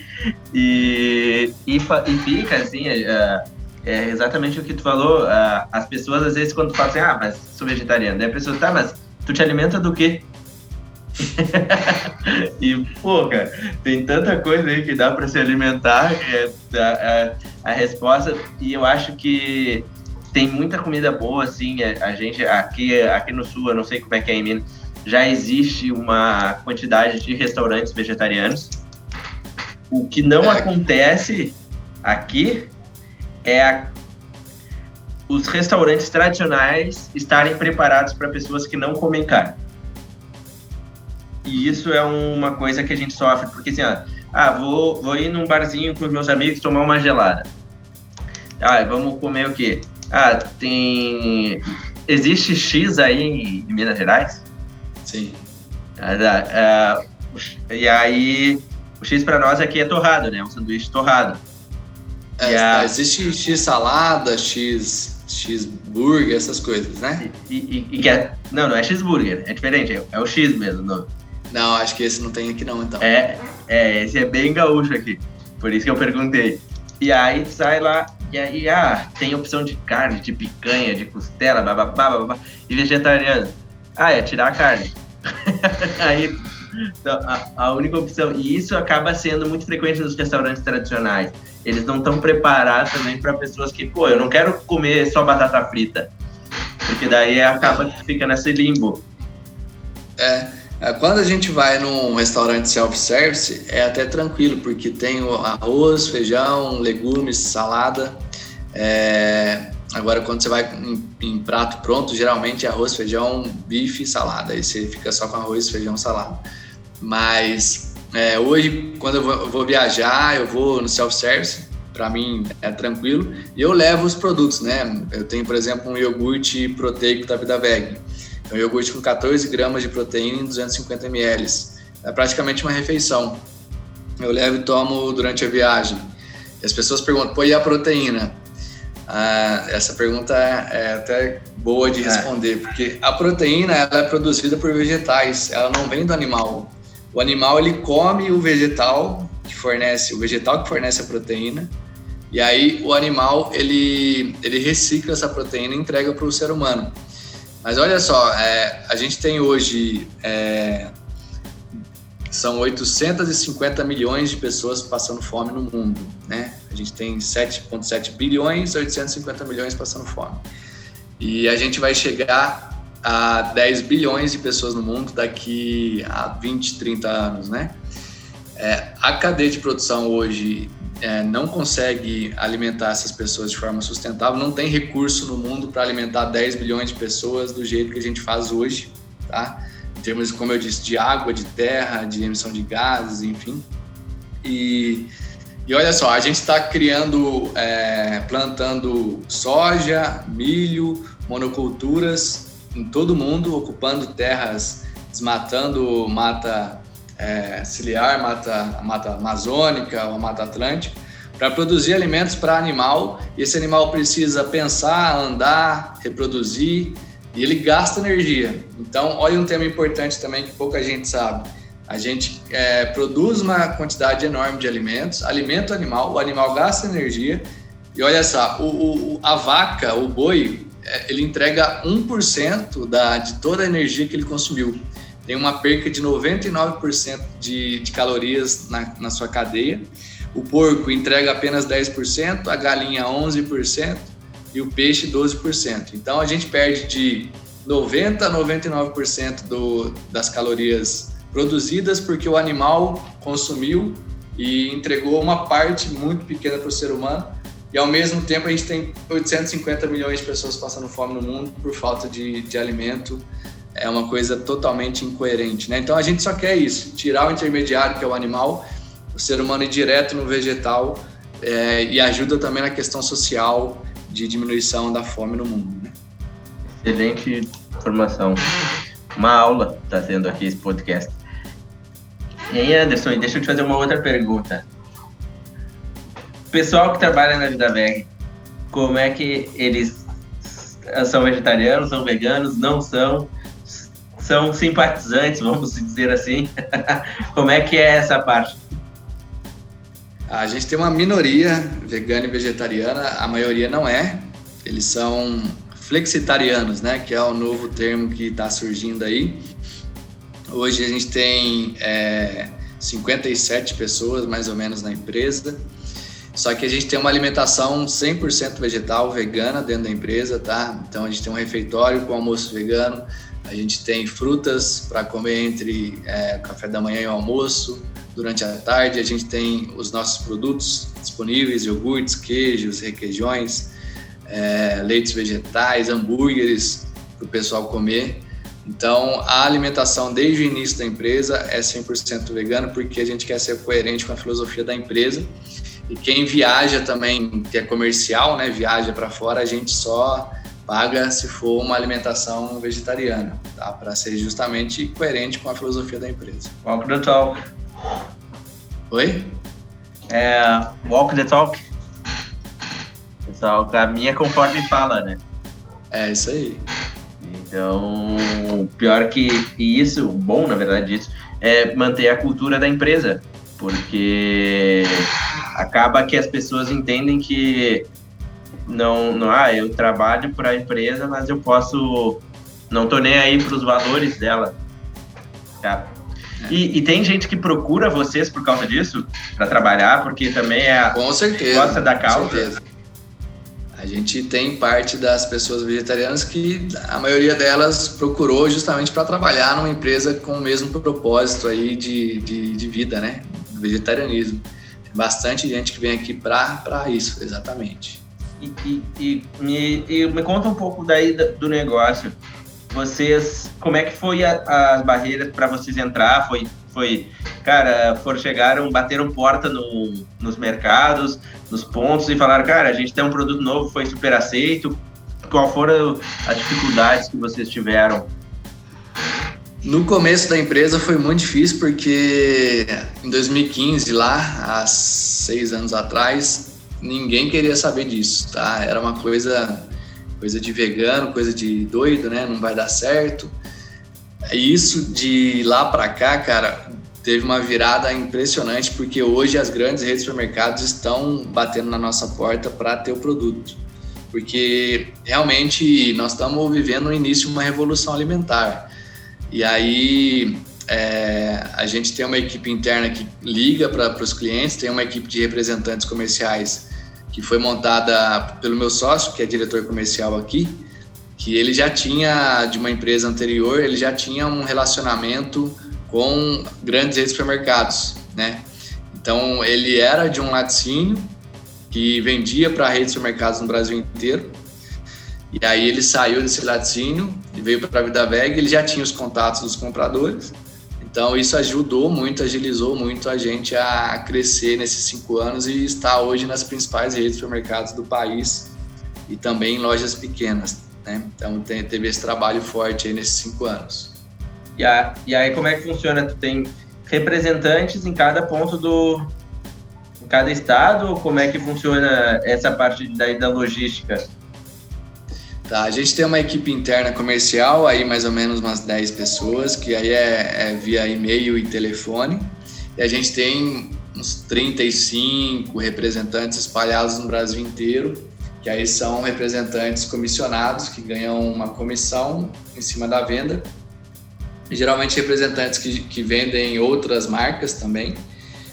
E, e, e fica assim, é, é, exatamente o que tu falou. as pessoas, às vezes, quando falam assim, ah, mas sou vegetariano, daí a pessoa, tá, mas tu te alimenta do quê? e, pô, cara, tem tanta coisa aí que dá para se alimentar. É, a, a, a, resposta, e eu acho que tem muita comida boa, assim. A, é, a, gente, aqui, aqui no Sul, eu não sei como é que é em Minas, já existe uma quantidade de restaurantes vegetarianos. O que não é. acontece aqui é a, os restaurantes tradicionais estarem preparados para pessoas que não comem carne. E isso é uma coisa que a gente sofre, porque assim, ó, ah, vou, vou ir num barzinho com os meus amigos tomar uma gelada. Ah, vamos comer o quê? Ah, tem. Existe X aí em Minas Gerais? Sim. Ah, ah, e aí, o X para nós aqui é torrado, né? Um sanduíche torrado. É, a... Existe X salada, X, X burger, essas coisas, né? E, e, e, é... Não, não é X burger, é diferente, é, é o X mesmo. Não. Não, acho que esse não tem aqui não, então. É, é, esse é bem gaúcho aqui, por isso que eu perguntei. E aí sai lá, e aí, ah, tem opção de carne, de picanha, de costela, bababá, babá, e vegetariano. Ah, é tirar a carne. aí, então, a, a única opção, e isso acaba sendo muito frequente nos restaurantes tradicionais eles não estão preparados também para pessoas que, pô, eu não quero comer só batata frita. Porque daí acaba que fica nesse limbo. É, quando a gente vai num restaurante self-service, é até tranquilo, porque tem arroz, feijão, legumes, salada. É, agora, quando você vai em, em, prato pronto, geralmente é arroz, feijão, bife e salada. Aí você fica só com arroz, feijão, salada. Mas é, hoje, quando eu vou, eu vou, viajar, eu vou no self-service, para mim é tranquilo, e eu levo os produtos, né? Eu tenho, por exemplo, um iogurte proteico da Vida Veg. É um iogurte com 14 gramas de proteína em 250 ml. É praticamente uma refeição. Eu levo e tomo durante a viagem. E as pessoas perguntam, pô, e a proteína? Ah, essa pergunta é até boa de é. responder, é. porque a proteína ela é produzida por vegetais, ela não vem do animal. O animal ele come o vegetal que fornece o vegetal que fornece a proteína e aí o animal ele ele recicla essa proteína e entrega para o ser humano. Mas olha só, é, a gente tem hoje é, são 850 milhões de pessoas passando fome no mundo, né? A gente tem 7,7 bilhões, 850 milhões passando fome. E a gente vai chegar a 10 bilhões de pessoas no mundo daqui a 20, 30 anos, né? É, a cadeia de produção hoje é, não consegue alimentar essas pessoas de forma sustentável, não tem recurso no mundo para alimentar 10 bilhões de pessoas do jeito que a gente faz hoje, tá? Em termos, como eu disse, de água, de terra, de emissão de gases, enfim. E, e olha só, a gente está criando, é, plantando soja, milho, monoculturas em todo mundo, ocupando terras, desmatando mata é, ciliar, mata, mata amazônica ou mata atlântica, para produzir alimentos para animal. E esse animal precisa pensar, andar, reproduzir, e ele gasta energia. Então, olha um tema importante também que pouca gente sabe. A gente é, produz uma quantidade enorme de alimentos, alimenta o animal, o animal gasta energia, e olha só, o, o, a vaca, o boi, é, ele entrega 1% da, de toda a energia que ele consumiu. Tem uma perca de 99% de, de calorias na, na sua cadeia. O porco entrega apenas 10%, a galinha 11% e o peixe 12%. Então a gente perde de 90 a 99% do, das calorias produzidas porque o animal consumiu e entregou uma parte muito pequena para o ser humano e ao mesmo tempo a gente tem 850 milhões de pessoas passando fome no mundo por falta de, de alimento. É uma coisa totalmente incoerente, né? Então a gente só quer isso, tirar o intermediário que é o animal, o ser humano ir direto no vegetal é, e ajuda também na questão social de diminuição da fome no mundo. Né? Excelente informação. Uma aula está sendo aqui esse podcast. E aí, Anderson, deixa eu te fazer uma outra pergunta pessoal que trabalha na Vida Veg, como é que eles são vegetarianos, são veganos, não são? São simpatizantes, vamos dizer assim. Como é que é essa parte? A gente tem uma minoria vegana e vegetariana, a maioria não é. Eles são flexitarianos, né? Que é o novo termo que está surgindo aí. Hoje a gente tem é, 57 pessoas mais ou menos na empresa. Só que a gente tem uma alimentação 100% vegetal, vegana dentro da empresa, tá? Então a gente tem um refeitório com almoço vegano, a gente tem frutas para comer entre é, café da manhã e o almoço. Durante a tarde a gente tem os nossos produtos disponíveis, iogurtes, queijos, requeijões, é, leites vegetais, hambúrgueres para o pessoal comer. Então, a alimentação desde o início da empresa é 100% vegana porque a gente quer ser coerente com a filosofia da empresa. E quem viaja também, que é comercial, né, viaja para fora, a gente só paga se for uma alimentação vegetariana, tá? Para ser justamente coerente com a filosofia da empresa. Walk the talk. Oi? É, walk the talk. Pessoal, a minha conforme fala, né? É isso aí. Então, pior que, que isso, bom na verdade isso, é manter a cultura da empresa, porque acaba que as pessoas entendem que não, não ah, eu trabalho para a empresa, mas eu posso não tô nem aí para os valores dela. Tá? E, e, tem gente que procura vocês por causa disso, para trabalhar, porque também é com certeza, gosta da causa. Com certeza. A gente tem parte das pessoas vegetarianas que a maioria delas procurou justamente para trabalhar numa empresa com o mesmo propósito aí de, de, de vida, né? Vegetarianismo. Tem bastante gente que vem aqui para isso, exatamente. E, e, e, me, e me conta um pouco daí do negócio. Vocês, como é que foi a, as barreiras para vocês entrar? Foi, foi, cara, foram chegaram, bateram porta no, nos mercados, nos pontos e falaram, cara, a gente tem um produto novo, foi super aceito. Qual foram as dificuldades que vocês tiveram? No começo da empresa foi muito difícil porque em 2015 lá, há seis anos atrás, ninguém queria saber disso, tá? Era uma coisa coisa de vegano, coisa de doido, né? Não vai dar certo. Isso de lá para cá, cara, teve uma virada impressionante porque hoje as grandes redes de supermercados estão batendo na nossa porta para ter o produto. Porque realmente nós estamos vivendo o início uma revolução alimentar. E aí é, a gente tem uma equipe interna que liga para os clientes, tem uma equipe de representantes comerciais que foi montada pelo meu sócio, que é diretor comercial aqui, que ele já tinha, de uma empresa anterior, ele já tinha um relacionamento com grandes redes de supermercados, né? Então, ele era de um laticínio que vendia para redes de supermercados no Brasil inteiro. E aí ele saiu desse laticínio e veio para a Vida Veg, ele já tinha os contatos dos compradores. Então, isso ajudou muito, agilizou muito a gente a crescer nesses cinco anos e estar hoje nas principais redes de supermercados do país e também em lojas pequenas. Né? Então, teve esse trabalho forte aí nesses cinco anos. E, a, e aí, como é que funciona? Tu tem representantes em cada ponto do. em cada estado? Ou como é que funciona essa parte da, da logística? Tá, a gente tem uma equipe interna comercial, aí mais ou menos umas 10 pessoas, que aí é, é via e-mail e telefone. E a gente tem uns 35 representantes espalhados no Brasil inteiro, que aí são representantes comissionados que ganham uma comissão em cima da venda. E, geralmente representantes que, que vendem outras marcas também.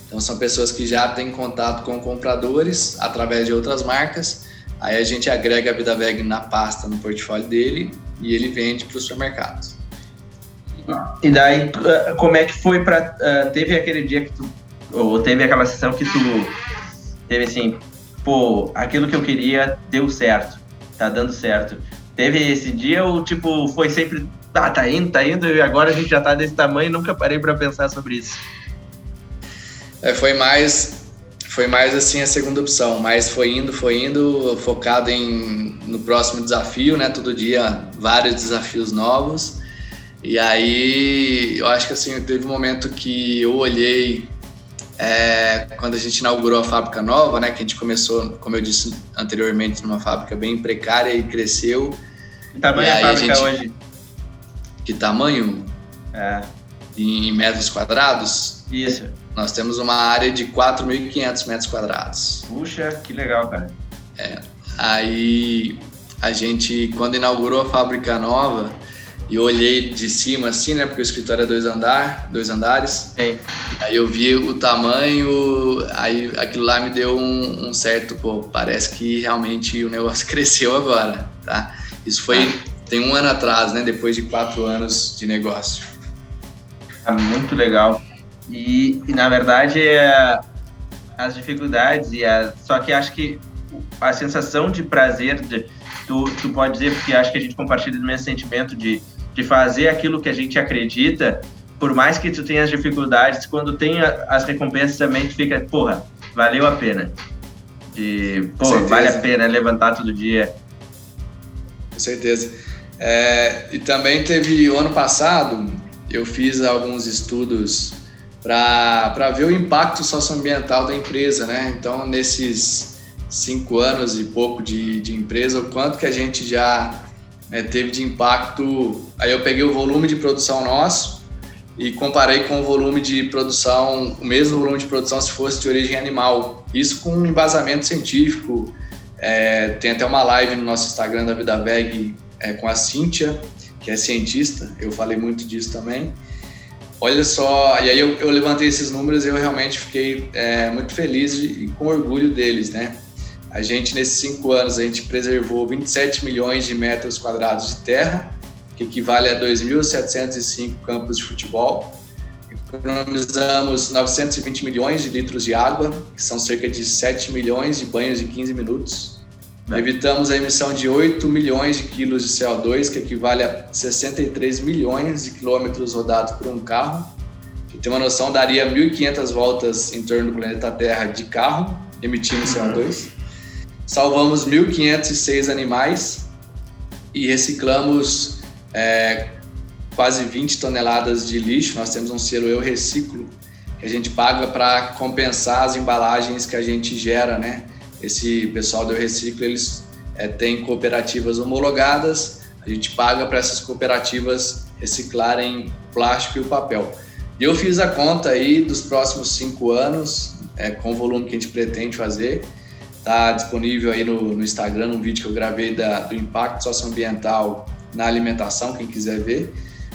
Então são pessoas que já têm contato com compradores através de outras marcas Aí a gente agrega a Vida Veg na pasta, no portfólio dele, e ele vende para os supermercados. E daí, como é que foi para. Uh, teve aquele dia que tu. Ou teve aquela sessão que tu. Teve assim, pô, aquilo que eu queria deu certo, tá dando certo. Teve esse dia ou, tipo, foi sempre. Tá, tá indo, tá indo, e agora a gente já tá desse tamanho e nunca parei para pensar sobre isso. É, foi mais foi mais assim a segunda opção, mas foi indo, foi indo, focado em no próximo desafio, né? Todo dia vários desafios novos. E aí eu acho que assim teve um momento que eu olhei é, quando a gente inaugurou a fábrica nova, né? Que a gente começou, como eu disse anteriormente, numa fábrica bem precária e cresceu. Que tamanho é a fábrica a gente, hoje? que tamanho? É. Em metros quadrados? Isso. Nós temos uma área de 4.500 metros quadrados. Puxa, que legal, cara. É. Aí a gente, quando inaugurou a fábrica nova, e olhei de cima assim, né? Porque o escritório é dois andar, dois andares. Sim. Aí eu vi o tamanho, aí aquilo lá me deu um, um, certo, pô, parece que realmente o negócio cresceu agora, tá? Isso foi ah. tem um ano atrás, né? Depois de quatro anos de negócio. É muito legal. E, e na verdade é, as dificuldades e a, só que acho que a sensação de prazer de, tu, tu pode dizer porque acho que a gente compartilha do mesmo sentimento de de fazer aquilo que a gente acredita, por mais que tu tenha as dificuldades, quando tem as recompensas também tu fica, porra, valeu a pena. De, pô, vale a pena levantar todo dia. Com certeza. É, e também teve o ano passado, eu fiz alguns estudos para ver o impacto socioambiental da empresa, né? Então, nesses cinco anos e pouco de, de empresa, o quanto que a gente já né, teve de impacto. Aí eu peguei o volume de produção nosso e comparei com o volume de produção, o mesmo volume de produção se fosse de origem animal. Isso com um embasamento científico. É, tem até uma live no nosso Instagram da Vida Veg é, com a Cíntia, que é cientista. Eu falei muito disso também. Olha só, e aí eu, eu levantei esses números e eu realmente fiquei é, muito feliz e com orgulho deles, né? A gente, nesses cinco anos, a gente preservou 27 milhões de metros quadrados de terra, que equivale a 2.705 campos de futebol. Economizamos 920 milhões de litros de água, que são cerca de 7 milhões de banhos em 15 minutos. Evitamos a emissão de 8 milhões de quilos de CO2, que equivale a 63 milhões de quilômetros rodados por um carro. Para ter uma noção, daria 1.500 voltas em torno do planeta Terra de carro, emitindo CO2 salvamos 1.506 animais e reciclamos é, quase 20 toneladas de lixo. Nós temos um selo Eu Reciclo que a gente paga para compensar as embalagens que a gente gera, né? Esse pessoal do Eu Reciclo, eles é, têm cooperativas homologadas, a gente paga para essas cooperativas reciclarem plástico e o papel. E eu fiz a conta aí dos próximos cinco anos, é, com o volume que a gente pretende fazer, Está disponível aí no, no, Instagram um vídeo que eu gravei da, do impacto socioambiental na alimentação, quem quiser ver.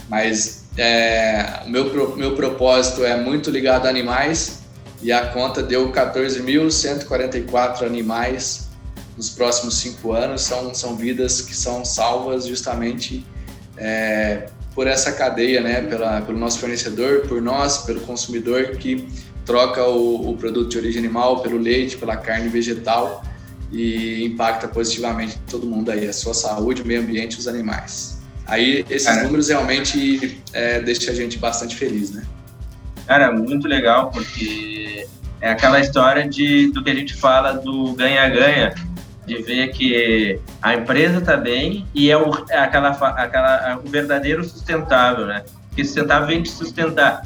Mas é, o meu, meu propósito é muito ligado a animais e a conta deu 14.144 animais nos próximos cinco anos. São, são vidas que são salvas justamente é, por essa cadeia, né? Pela, pelo nosso fornecedor, por nós, pelo consumidor que troca o, o, produto de origem animal pelo leite, pela carne vegetal e impacta positivamente todo mundo aí, a sua saúde, o meio ambiente e os animais. Aí esses Cara, números realmente é, deixam a gente bastante feliz, né? Cara, muito legal, porque é aquela história de, do que a gente fala do ganha-ganha, de ver que a empresa está bem e é, o, é aquela, aquela, é o verdadeiro sustentável, né? Porque sustentável vem de sustentar.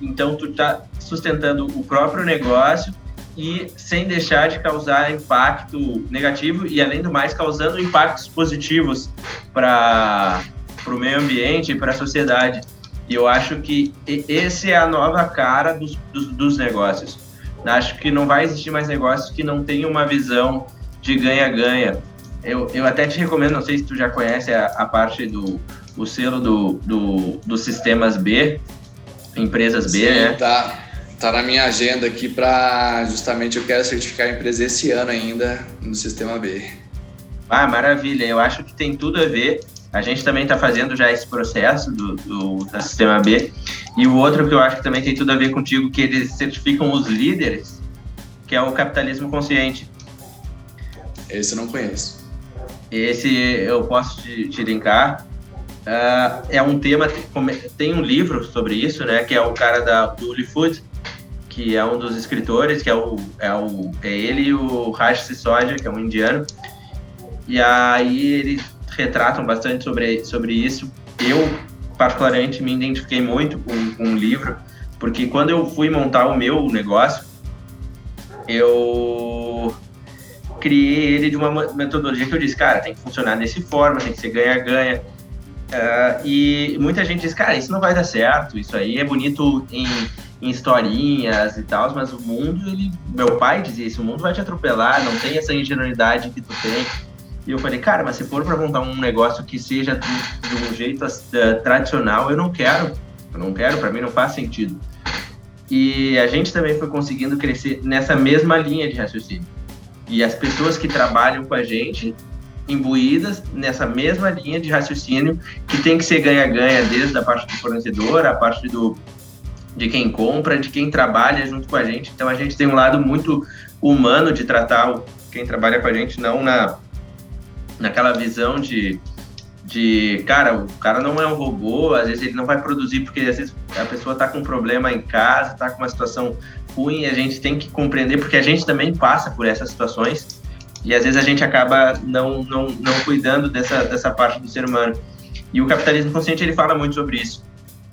Então, tu tá sustentando o próprio negócio e sem deixar de causar impacto negativo e, além do mais, causando impactos positivos para o meio ambiente e para a sociedade. E eu acho que esse é a nova cara dos, dos, dos, negócios. Acho que não vai existir mais negócios que não tenham uma visão de ganha-ganha. Eu, eu até te recomendo, não sei se tu já conhece a, a parte do o selo do, do, dos sistemas B, empresas B, Sim, né? Tá, tá na minha agenda aqui para justamente eu quero certificar a empresa esse ano ainda no sistema B. Ah, maravilha. Eu acho que tem tudo a ver. A gente também está fazendo já esse processo do, do, do sistema B. E o outro que eu acho que também tem tudo a ver contigo, que eles certificam os líderes, que é o capitalismo consciente. Esse eu não conheço. Esse eu posso te, te linkar. Uh, é um tema, tem um livro sobre isso, né, que é o cara da, do Food, que é um dos escritores, que é, o, é, o, é ele e o Raj Sisodia, que é um indiano, e aí eles retratam bastante sobre, sobre isso. Eu, particularmente, me identifiquei muito com, com o livro, porque quando eu fui montar o meu negócio, eu criei ele de uma metodologia que eu disse, cara, tem que funcionar desse forma, tem que ser ganha-ganha, Uh, e muita gente diz, cara, isso não vai dar certo, isso aí é bonito em, em historinhas e tal, mas o mundo, ele, meu pai dizia isso, o mundo vai te atropelar, não tem essa ingenuidade que tu tem. E eu falei, cara, mas se for para montar um negócio que seja de, um jeito uh, tradicional, eu não quero, eu não quero, para mim não faz sentido. E a gente também foi conseguindo crescer nessa mesma linha de raciocínio. E as pessoas que trabalham com a gente imbuídas nessa mesma linha de raciocínio que tem que ser ganha-ganha, desde a parte do fornecedor, a parte do, de quem compra, de quem trabalha junto com a gente. Então a gente tem um lado muito humano de tratar quem trabalha com a gente, não na, naquela visão de, de, cara, o cara não é um robô, às vezes ele não vai produzir porque às vezes a pessoa está com um problema em casa, está com uma situação ruim, e a gente tem que compreender, porque a gente também passa por essas situações e às vezes a gente acaba não, não, não cuidando dessa, dessa parte do ser humano. E o capitalismo consciente ele fala muito sobre isso,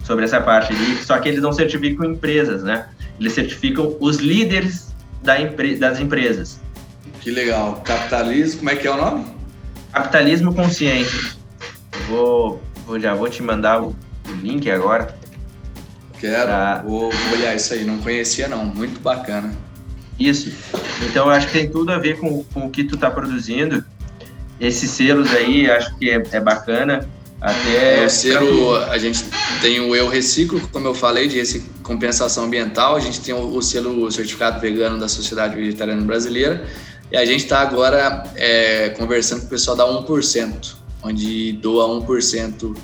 sobre essa parte. Ele, só que eles não certificam empresas, né? Eles certificam os líderes da empre, das empresas. Que legal. Capitalismo, como é que é o nome? Capitalismo consciente. Vou, vou já vou te mandar o, o link agora. Quero. Pra... Vou, vou olhar isso aí. Não conhecia não. Muito bacana. Isso. Então, acho que tem tudo a ver com, com o que tu está produzindo. Esses selos aí, acho que é, é bacana. Até é, o selo, a gente tem o Eu Reciclo, como eu falei, de compensação ambiental. A gente tem o, o selo certificado vegano da Sociedade Vegetariana Brasileira. E a gente está agora é, conversando com o pessoal da 1%, onde doa 1%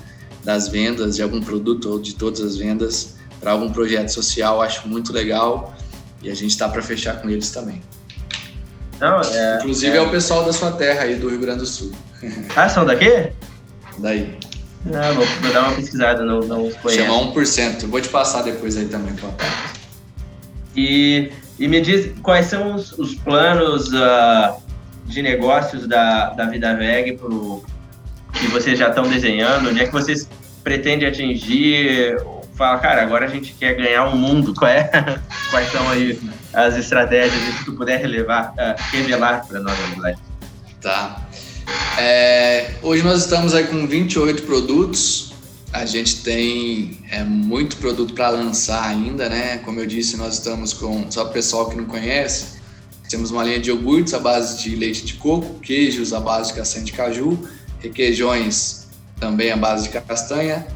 das vendas de algum produto ou de todas as vendas para algum projeto social. Acho muito legal. E a gente está para fechar com eles também. Não, é, Inclusive é... é... o pessoal da sua terra aí do Rio Grande do Sul. Ah, são daqui? Daí. Não, vou, vou dar uma pesquisada, não, não conheço. Chama 1%. Vou te passar depois aí também, E, e me diz quais são os, os planos uh, de negócios da, da Vida Veg pro, que vocês já estão desenhando, onde é que vocês pretendem atingir fala, cara, agora a gente quer ganhar o um mundo. Qual é? Quais são aí as estratégias que tu puder relevar, uh, revelar para nós, André? Tá. É, hoje nós estamos aí com 28 produtos. A gente tem é, muito produto para lançar ainda, né? Como eu disse, nós estamos com, só para o pessoal que não conhece, temos uma linha de iogurtes à base de leite de coco, queijos à base de castanha de caju, requeijões também à base de castanha,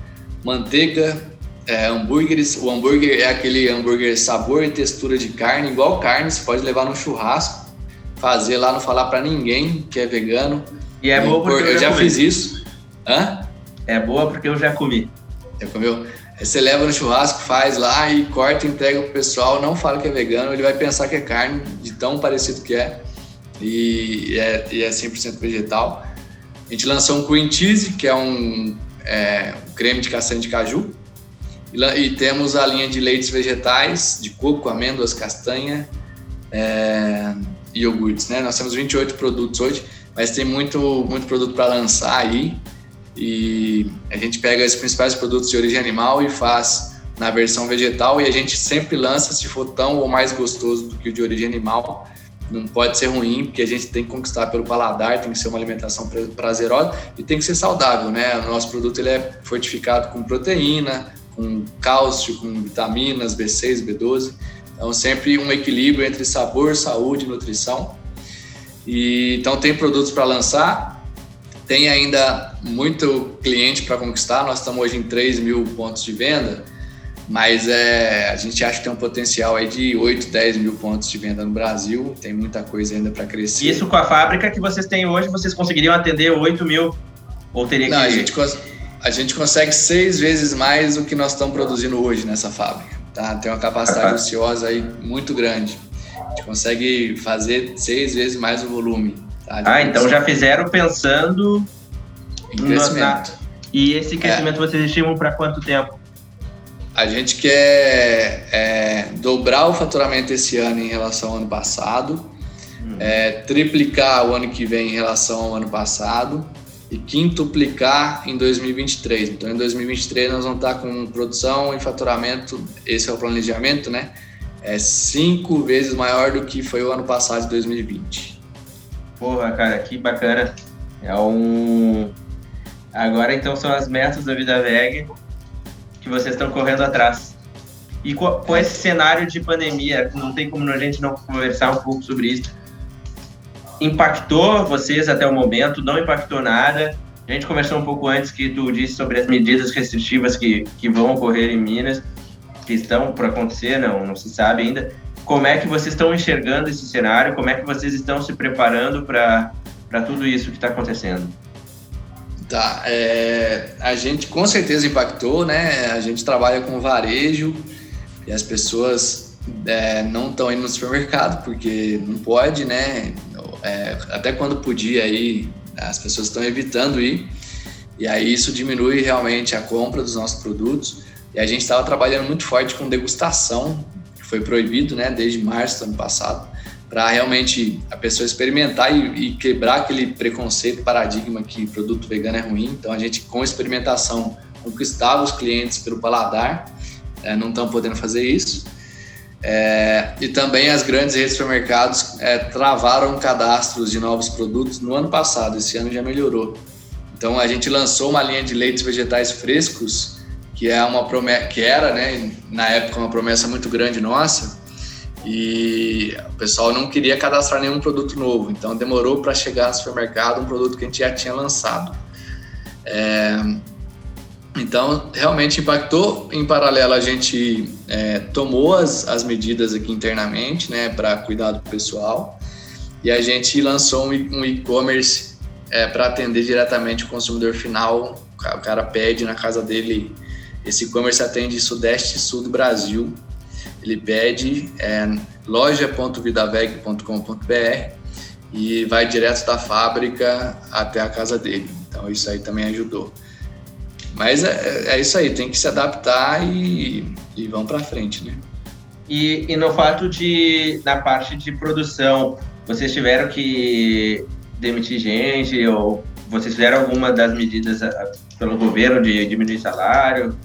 manteiga, é, hambúrgueres. O hambúrguer é aquele hambúrguer sabor e textura de carne, igual carne, você pode levar no churrasco, fazer lá, não falar para ninguém que é vegano. E é boa porque eu, já, já fiz isso. Hã? É boa porque eu já comi. Já comeu? Você leva no churrasco, faz lá e corta e entrega pro pessoal, não fala que é vegano, ele vai pensar que é carne, de tão parecido que é. E é, e é 100% vegetal. A gente lançou um cream cheese, que é um, é, um creme de castanha de caju, e, temos a linha de leites vegetais, de coco, amêndoas, castanha é, e iogurtes. Né? Nós temos 28 produtos hoje, mas tem muito, muito produto para lançar aí. E a gente pega os principais produtos de origem animal e faz na versão vegetal e a gente sempre lança se for tão ou mais gostoso do que o de origem animal. Não pode ser ruim, porque a gente tem que conquistar pelo paladar, tem que ser uma alimentação prazerosa e tem que ser saudável, né? O nosso produto ele é fortificado com proteína, com cálcio, com vitaminas B6, B12. Então, sempre um equilíbrio entre sabor, saúde e nutrição. E, então, tem produtos para lançar, tem ainda muito cliente para conquistar. Nós estamos hoje em 3 mil pontos de venda, mas é, a gente acha que tem um potencial aí de 8, 10 mil pontos de venda no Brasil. Tem muita coisa ainda para crescer. Isso com a fábrica que vocês têm hoje, vocês conseguiriam atender 8 mil? Ou teria Não, que... a gente a gente consegue seis vezes mais do que nós estamos produzindo hoje nessa fábrica. Tá? Tem uma capacidade ociosa aí muito grande. A gente consegue fazer seis vezes mais o volume. Tá? Ah, então já fizeram pensando em crescimento. Na... E esse crescimento é. vocês estimam para quanto tempo? A gente quer é, dobrar o faturamento esse ano em relação ao ano passado, hum. é, triplicar o ano que vem em relação ao ano passado e quintuplicar em 2023. Então, em 2023 nós vamos estar com produção e faturamento, esse é o planejamento, né? É cinco vezes maior do que foi o ano passado de 2020. Porra, cara, que bacana. É um Agora então são as metas da Vida Veg que vocês estão correndo atrás. E com, com esse cenário de pandemia, não tem como a gente não conversar um pouco sobre isso. Impactou vocês até o momento? Não impactou nada? A gente conversou um pouco antes que tu disse sobre as medidas restritivas que, que vão ocorrer em Minas, que estão por acontecer, não, não se sabe ainda. Como é que vocês estão enxergando esse cenário? Como é que vocês estão se preparando para tudo isso que está acontecendo? Tá, é, a gente com certeza impactou, né? A gente trabalha com varejo e as pessoas é, não estão indo no supermercado porque não pode, né? É, até quando podia ir, as pessoas estão evitando ir e aí isso diminui realmente a compra dos nossos produtos. E a gente estava trabalhando muito forte com degustação, foi proibido, né? Desde março do ano passado para realmente a pessoa experimentar e, e, quebrar aquele preconceito, paradigma que produto vegano é ruim. Então a gente com experimentação conquistava os clientes pelo paladar, é, não estão podendo fazer isso. É, e também as grandes redes de supermercados é, travaram cadastros de novos produtos no ano passado, esse ano já melhorou. Então a gente lançou uma linha de leites vegetais frescos, que é uma promessa, que era, né, na época uma promessa muito grande nossa, e o pessoal não queria cadastrar nenhum produto novo, então demorou para chegar no supermercado um produto que a gente já tinha lançado. É, então, realmente impactou. Em paralelo, a gente é, tomou as, as medidas aqui internamente, né, para cuidar do pessoal, e a gente lançou um e-commerce é, para atender diretamente o consumidor final. O cara pede na casa dele. Esse e-commerce atende Sudeste e Sul do Brasil ele pede é, loja.vidaveg.com.br e vai direto da fábrica até a casa dele. Então isso aí também ajudou. Mas é, é isso aí, tem que se adaptar e, e vão para frente, né? E, e no fato de, na parte de produção, vocês tiveram que demitir gente ou vocês fizeram alguma das medidas pelo governo de diminuir salário?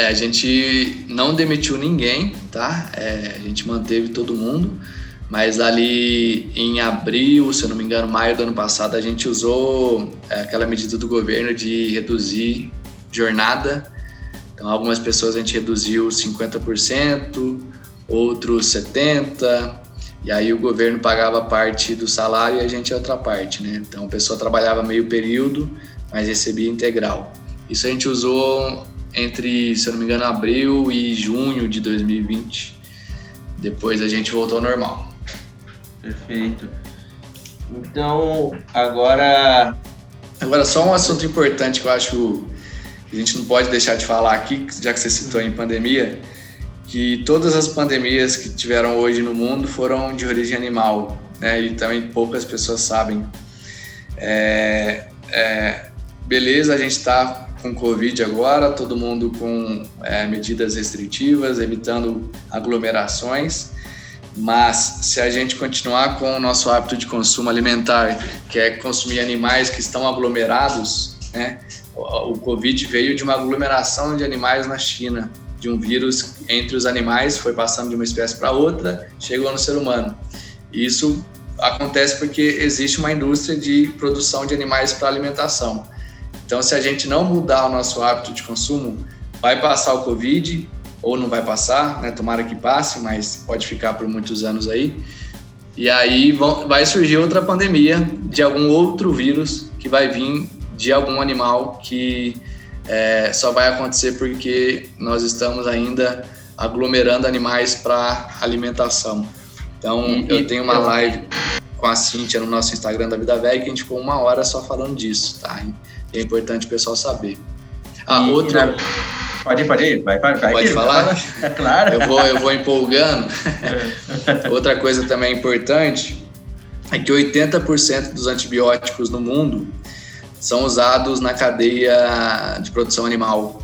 É, a gente não demitiu ninguém, tá? É, a gente manteve todo mundo, mas ali em abril, se eu não me engano, maio do ano passado, a gente usou é, aquela medida do governo de reduzir jornada. Então, algumas pessoas a gente reduziu 50%, outros 70%, e aí o governo pagava parte do salário e a gente outra parte, né? Então, a pessoa trabalhava meio período, mas recebia integral. Isso a gente usou entre, se eu não me engano, abril e junho de 2020. Depois a gente voltou ao normal. Perfeito. Então, agora. Agora, só um assunto importante que eu acho que a gente não pode deixar de falar aqui, já que você citou em pandemia, que todas as pandemias que tiveram hoje no mundo foram de origem animal, né? E também poucas pessoas sabem. É, é, beleza, a gente está com Covid agora, todo mundo com é, medidas restritivas, evitando aglomerações. Mas se a gente continuar com o nosso hábito de consumo alimentar, que é consumir animais que estão aglomerados, né? O Covid veio de uma aglomeração de animais na China, de um vírus entre os animais, foi passando de uma espécie para outra, chegou no ser humano. Isso acontece porque existe uma indústria de produção de animais para alimentação. Então, se a gente não mudar o nosso hábito de consumo, vai passar o Covid ou não vai passar, né? Tomara que passe, mas pode ficar por muitos anos aí. E aí vai surgir outra pandemia de algum outro vírus que vai vir de algum animal que é, só vai acontecer porque nós estamos ainda aglomerando animais para alimentação. Então, e, eu tenho uma live com a Cintia no nosso Instagram da Vida Velha que a gente ficou uma hora só falando disso, tá? É importante o pessoal saber. Ah, e, outra. Pode ir, pode ir, vai, vai, vai. Pode falar? É claro. Eu vou, eu vou empolgando. outra coisa também importante é que 80% dos antibióticos no mundo são usados na cadeia de produção animal.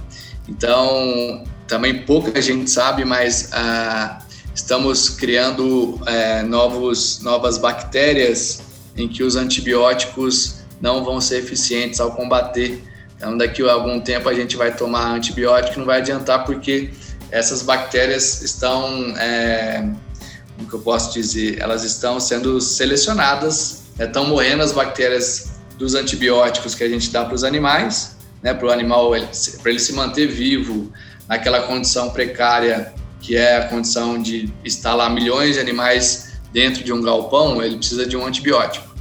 Então, também pouca gente sabe, mas ah, estamos criando eh, novos, novas bactérias em que os antibióticos não vão ser eficientes ao combater. Então, daqui a algum tempo a gente vai tomar antibiótico, não vai adiantar porque essas bactérias estão, é, como que eu posso dizer, elas estão sendo selecionadas, estão né? morrendo as bactérias dos antibióticos que a gente dá para os animais, né, para o animal, para ele se manter vivo naquela condição precária que é a condição de instalar milhões de animais dentro de um galpão, ele precisa de um antibiótico.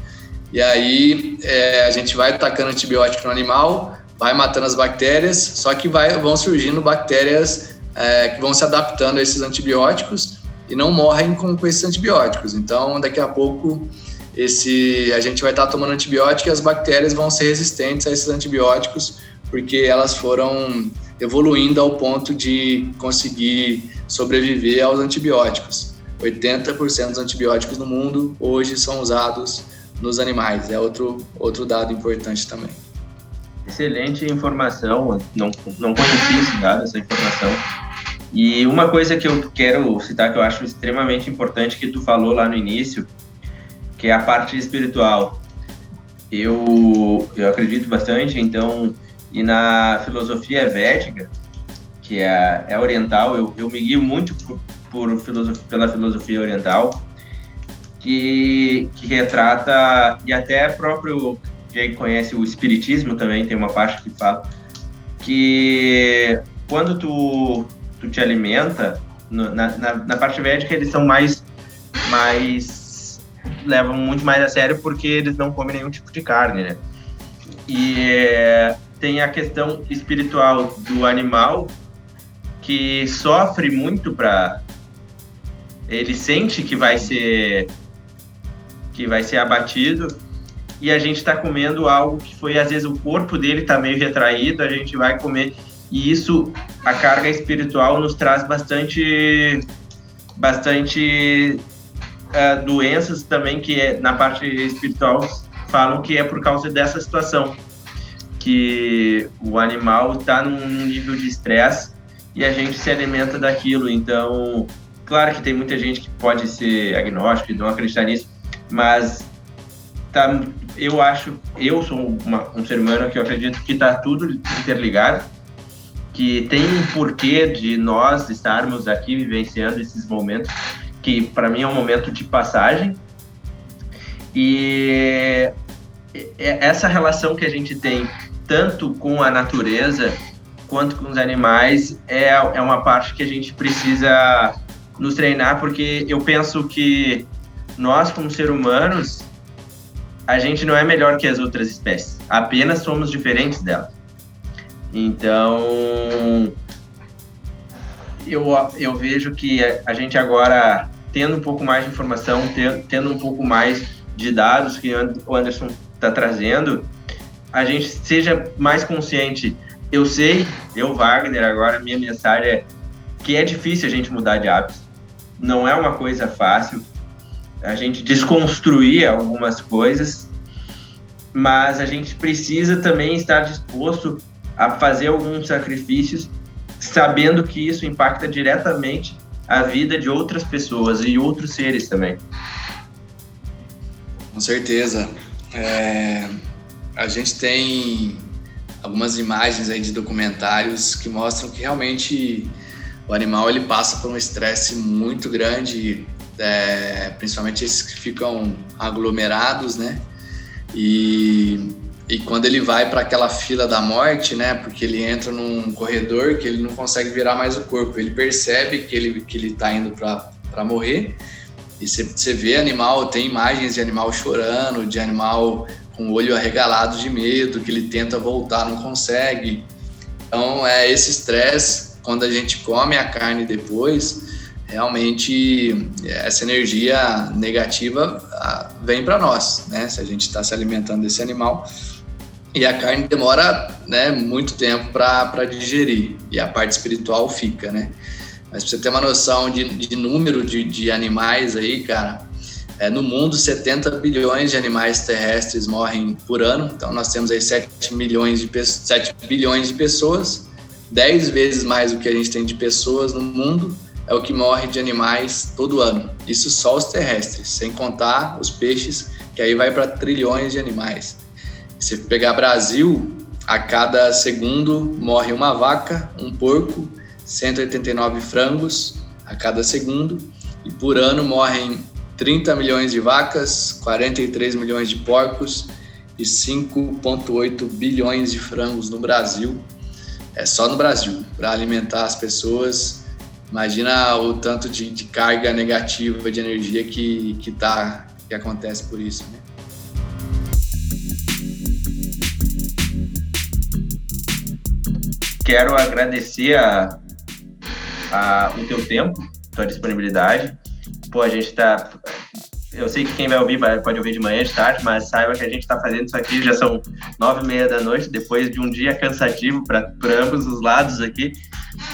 E aí é, a gente vai tacando antibiótico no animal, vai matando as bactérias, só que vai, vão surgindo bactérias é, que vão se adaptando a esses antibióticos e não morrem com, com esses antibióticos. Então, daqui a pouco, esse, a gente vai estar tomando antibiótico e as bactérias vão ser resistentes a esses antibióticos, porque elas foram evoluindo ao ponto de conseguir sobreviver aos antibióticos. 80% dos antibióticos no mundo hoje são usados nos animais. É outro, outro dado importante também. Excelente informação. Não, não conhecia esse dado, essa informação. E uma coisa que eu quero citar que eu acho extremamente importante que tu falou lá no início, que é a parte espiritual. Eu, eu acredito bastante, então, e na filosofia védica, que é, é oriental, eu, eu me guio muito por, por pela filosofia oriental, que, que retrata, e até próprio quem conhece o espiritismo também tem uma parte que fala, que quando tu, tu te alimenta, no, na, na, na, parte védica eles são mais, mais, levam muito mais a sério porque eles não comem nenhum tipo de carne, né? E é, tem a questão espiritual do animal que sofre muito para ele sente que vai ser que vai ser abatido e a gente está comendo algo que foi às vezes o corpo dele está meio retraído a gente vai comer e isso a carga espiritual nos traz bastante bastante uh, doenças também que é, na parte espiritual falam que é por causa dessa situação que o animal está num nível de estresse e a gente se alimenta daquilo. Então, claro que tem muita gente que pode ser agnóstico e não acreditar nisso, mas tá, eu acho, eu sou uma, um ser humano que eu acredito que está tudo interligado, que tem um porquê de nós estarmos aqui vivenciando esses momentos, que para mim é um momento de passagem. E essa relação que a gente tem tanto com a natureza quanto com os animais, é, é uma parte que a gente precisa nos treinar, porque eu penso que nós, como seres humanos, a gente não é melhor que as outras espécies, apenas somos diferentes delas. Então, eu, eu vejo que a gente agora, tendo um pouco mais de informação, tendo um pouco mais de dados que o Anderson está trazendo, a gente seja mais consciente eu sei, eu, Wagner, agora minha mensagem é que é difícil a gente mudar de hábitos. Não é uma coisa fácil a gente desconstruir algumas coisas, mas a gente precisa também estar disposto a fazer alguns sacrifícios, sabendo que isso impacta diretamente a vida de outras pessoas e outros seres também. Com certeza. É, a gente tem algumas imagens aí de documentários que mostram que realmente o animal ele passa por um estresse muito grande, é, principalmente esses que ficam aglomerados, né? E, e quando ele vai para aquela fila da morte, né? Porque ele entra num corredor que ele não consegue virar mais o corpo, ele percebe que ele que ele está indo para morrer. E você vê animal, tem imagens de animal chorando, de animal com o olho arregalado de medo, que ele tenta voltar, não consegue. Então, é esse estresse, quando a gente come a carne depois, realmente essa energia negativa ah, vem para nós, né? Se a gente está se alimentando desse animal. E a carne demora né, muito tempo para digerir, e a parte espiritual fica, né? Mas para você ter uma noção de, de número de, de animais aí, cara, é, no mundo, 70 bilhões de animais terrestres morrem por ano, então nós temos aí 7, milhões de, 7 bilhões de pessoas, 10 vezes mais do que a gente tem de pessoas no mundo, é o que morre de animais todo ano. Isso só os terrestres, sem contar os peixes, que aí vai para trilhões de animais. Se pegar Brasil, a cada segundo morre uma vaca, um porco, 189 frangos a cada segundo, e por ano morrem 30 milhões de vacas, 43 milhões de porcos e 5,8 bilhões de frangos no Brasil. É só no Brasil, para alimentar as pessoas. Imagina o tanto de, de, carga negativa de energia que, que, tá, que acontece por isso. Né? Quero agradecer a, a, o teu tempo, tua disponibilidade. Pô, a gente está eu sei que quem vai ouvir vai, pode ouvir de manhã, de tarde, mas saiba que a gente está fazendo isso aqui, já são nove e meia da noite, depois de um dia cansativo para ambos os lados aqui,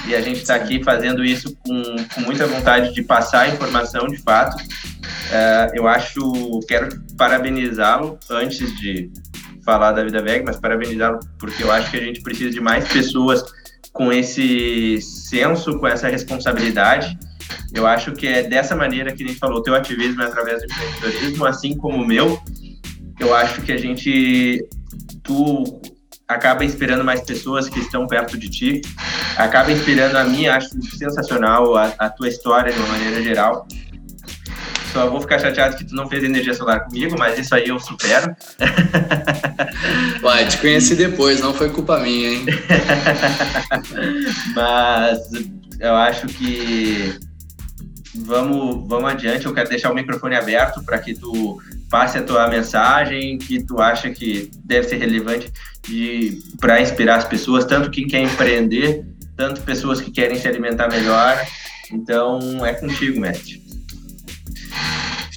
e a gente está aqui fazendo isso com, com muita vontade de passar a informação de fato. Uh, eu acho, quero parabenizá-lo antes de falar da Vida Veg, mas parabenizá-lo porque eu acho que a gente precisa de mais pessoas com esse senso, com essa responsabilidade, eu acho que é dessa maneira que a gente falou, teu ativismo é através do empreendedorismo, assim como o meu. Eu acho que a gente, tu acaba inspirando mais pessoas que estão perto de ti, acaba inspirando a mim, acho sensacional a, a tua história de uma maneira geral. Só vou ficar chateado que tu não fez energia solar comigo, mas isso aí eu supero. Vai, te conheci depois, não foi culpa minha, hein? mas eu acho que vamos, vamos adiante. Eu quero deixar o microfone aberto para que tu passe a tua mensagem que tu acha que deve ser relevante para inspirar as pessoas, tanto quem quer empreender, tanto pessoas que querem se alimentar melhor. Então, é contigo, mestre.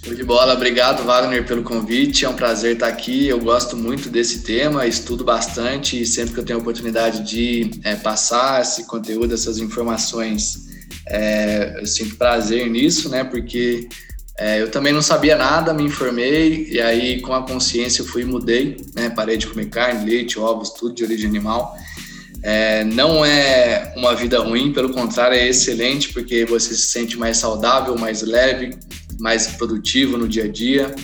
Show de bola, obrigado Wagner pelo convite, é um prazer estar aqui. Eu gosto muito desse tema, estudo bastante e sempre que eu tenho a oportunidade de é, passar esse conteúdo, essas informações é, eu sinto prazer nisso, né? Porque é, eu também não sabia nada, me informei e aí com a consciência eu fui e mudei, né? Parei de comer carne, leite, ovos, tudo de origem animal. É, não é uma vida ruim, pelo contrário, é excelente porque você se sente mais saudável, mais leve, mais produtivo no dia a dia.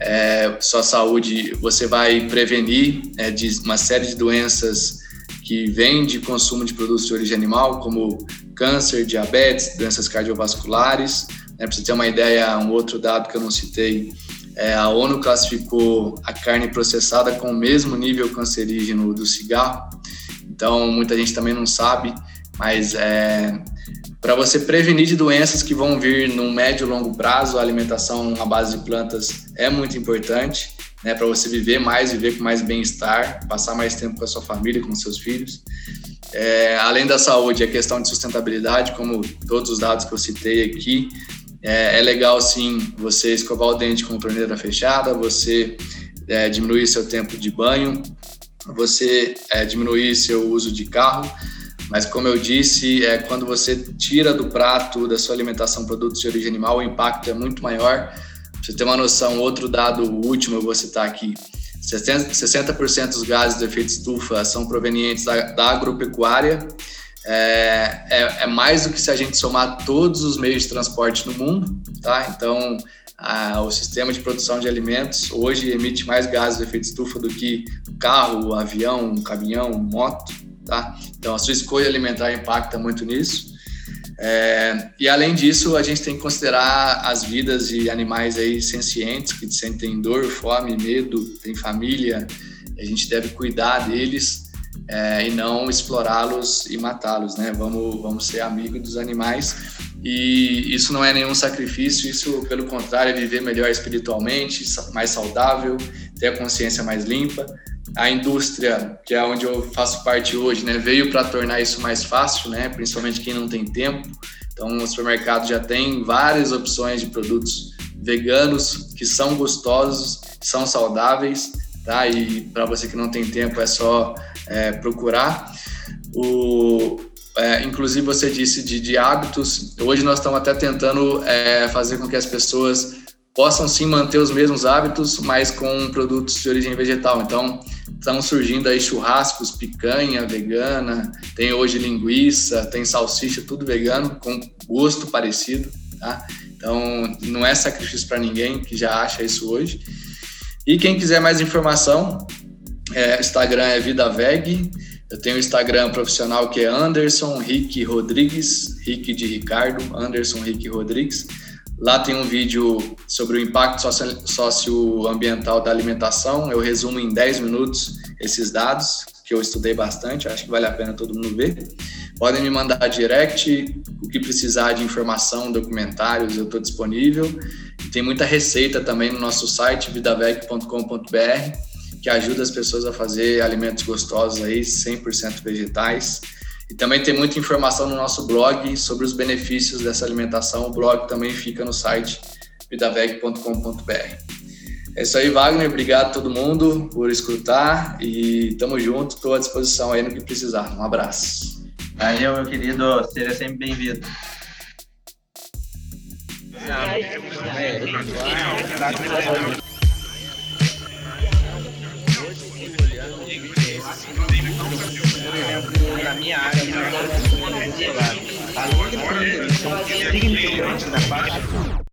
É, sua saúde, você vai prevenir é, de uma série de doenças que vêm de consumo de produtos de origem animal, como câncer, diabetes, doenças cardiovasculares. Né? Para você ter uma ideia, um outro dado que eu não citei, é, a ONU classificou a carne processada com o mesmo nível cancerígeno do cigarro. Então, muita gente também não sabe, mas é, para você prevenir de doenças que vão vir no médio e longo prazo, a alimentação à base de plantas é muito importante, né, para você viver mais, viver com mais bem-estar, passar mais tempo com a sua família, com seus filhos. É, além da saúde, a questão de sustentabilidade, como todos os dados que eu citei aqui, é, é legal sim você escovar o dente com torneira fechada, você é, diminuir seu tempo de banho, você é, diminuir seu uso de carro, mas como eu disse, é, quando você tira do prato da sua alimentação produtos de origem animal, o impacto é muito maior. Pra você ter uma noção, outro dado último eu vou citar aqui, 60% dos gases de efeito estufa são provenientes da, da agropecuária. É, é, é, mais do que se a gente somar todos os meios de transporte no mundo, tá? Então, a, o sistema de produção de alimentos hoje emite mais gases de efeito estufa do que carro, avião, caminhão, moto, tá? Então, a sua escolha alimentar impacta muito nisso. É, e além disso, a gente tem que considerar as vidas de animais aí sencientes que sentem dor, fome, medo, têm família. A gente deve cuidar deles é, e não explorá-los e matá-los, né? Vamos, vamos ser amigos dos animais. E isso não é nenhum sacrifício, isso, pelo contrário, é viver melhor espiritualmente, mais saudável, ter a consciência mais limpa a indústria, que é onde eu faço parte hoje, né, veio para tornar isso mais fácil, né, principalmente quem não tem tempo. Então, o supermercado já tem várias opções de produtos veganos que são gostosos, são saudáveis, tá? E para você que não tem tempo é só é, procurar. O, é, inclusive você disse de, de, hábitos. Hoje nós estamos até tentando é, fazer com que as pessoas possam sim manter os mesmos hábitos, mas com produtos de origem vegetal. Então, estão surgindo aí churrascos, picanha vegana, tem hoje linguiça, tem salsicha, tudo vegano, com gosto parecido, tá? Então, não é sacrifício para ninguém que já acha isso hoje. E quem quiser mais informação, é, Instagram é Vida Veg. Eu tenho o Instagram profissional que é Anderson Rick Rodrigues, Rick de Ricardo, Anderson Rick Rodrigues. Lá tem um vídeo sobre o impacto socioambiental da alimentação. Eu resumo em 10 minutos esses dados, que eu estudei bastante, acho que vale a pena todo mundo ver. Podem me mandar direct, o que precisar de informação, documentários, eu estou disponível. tem muita receita também no nosso site, vidavec.com.br, que ajuda as pessoas a fazer alimentos gostosos aí, 100% vegetais. E também tem muita informação no nosso blog sobre os benefícios dessa alimentação. O blog também fica no site vidaveg.com.br. É isso aí, Wagner. Obrigado a todo mundo por escutar e tamo junto. Estou à disposição aí no que precisar. Um abraço. Valeu, meu querido. Seja sempre bem-vindo. Na minha área, além de significante na parte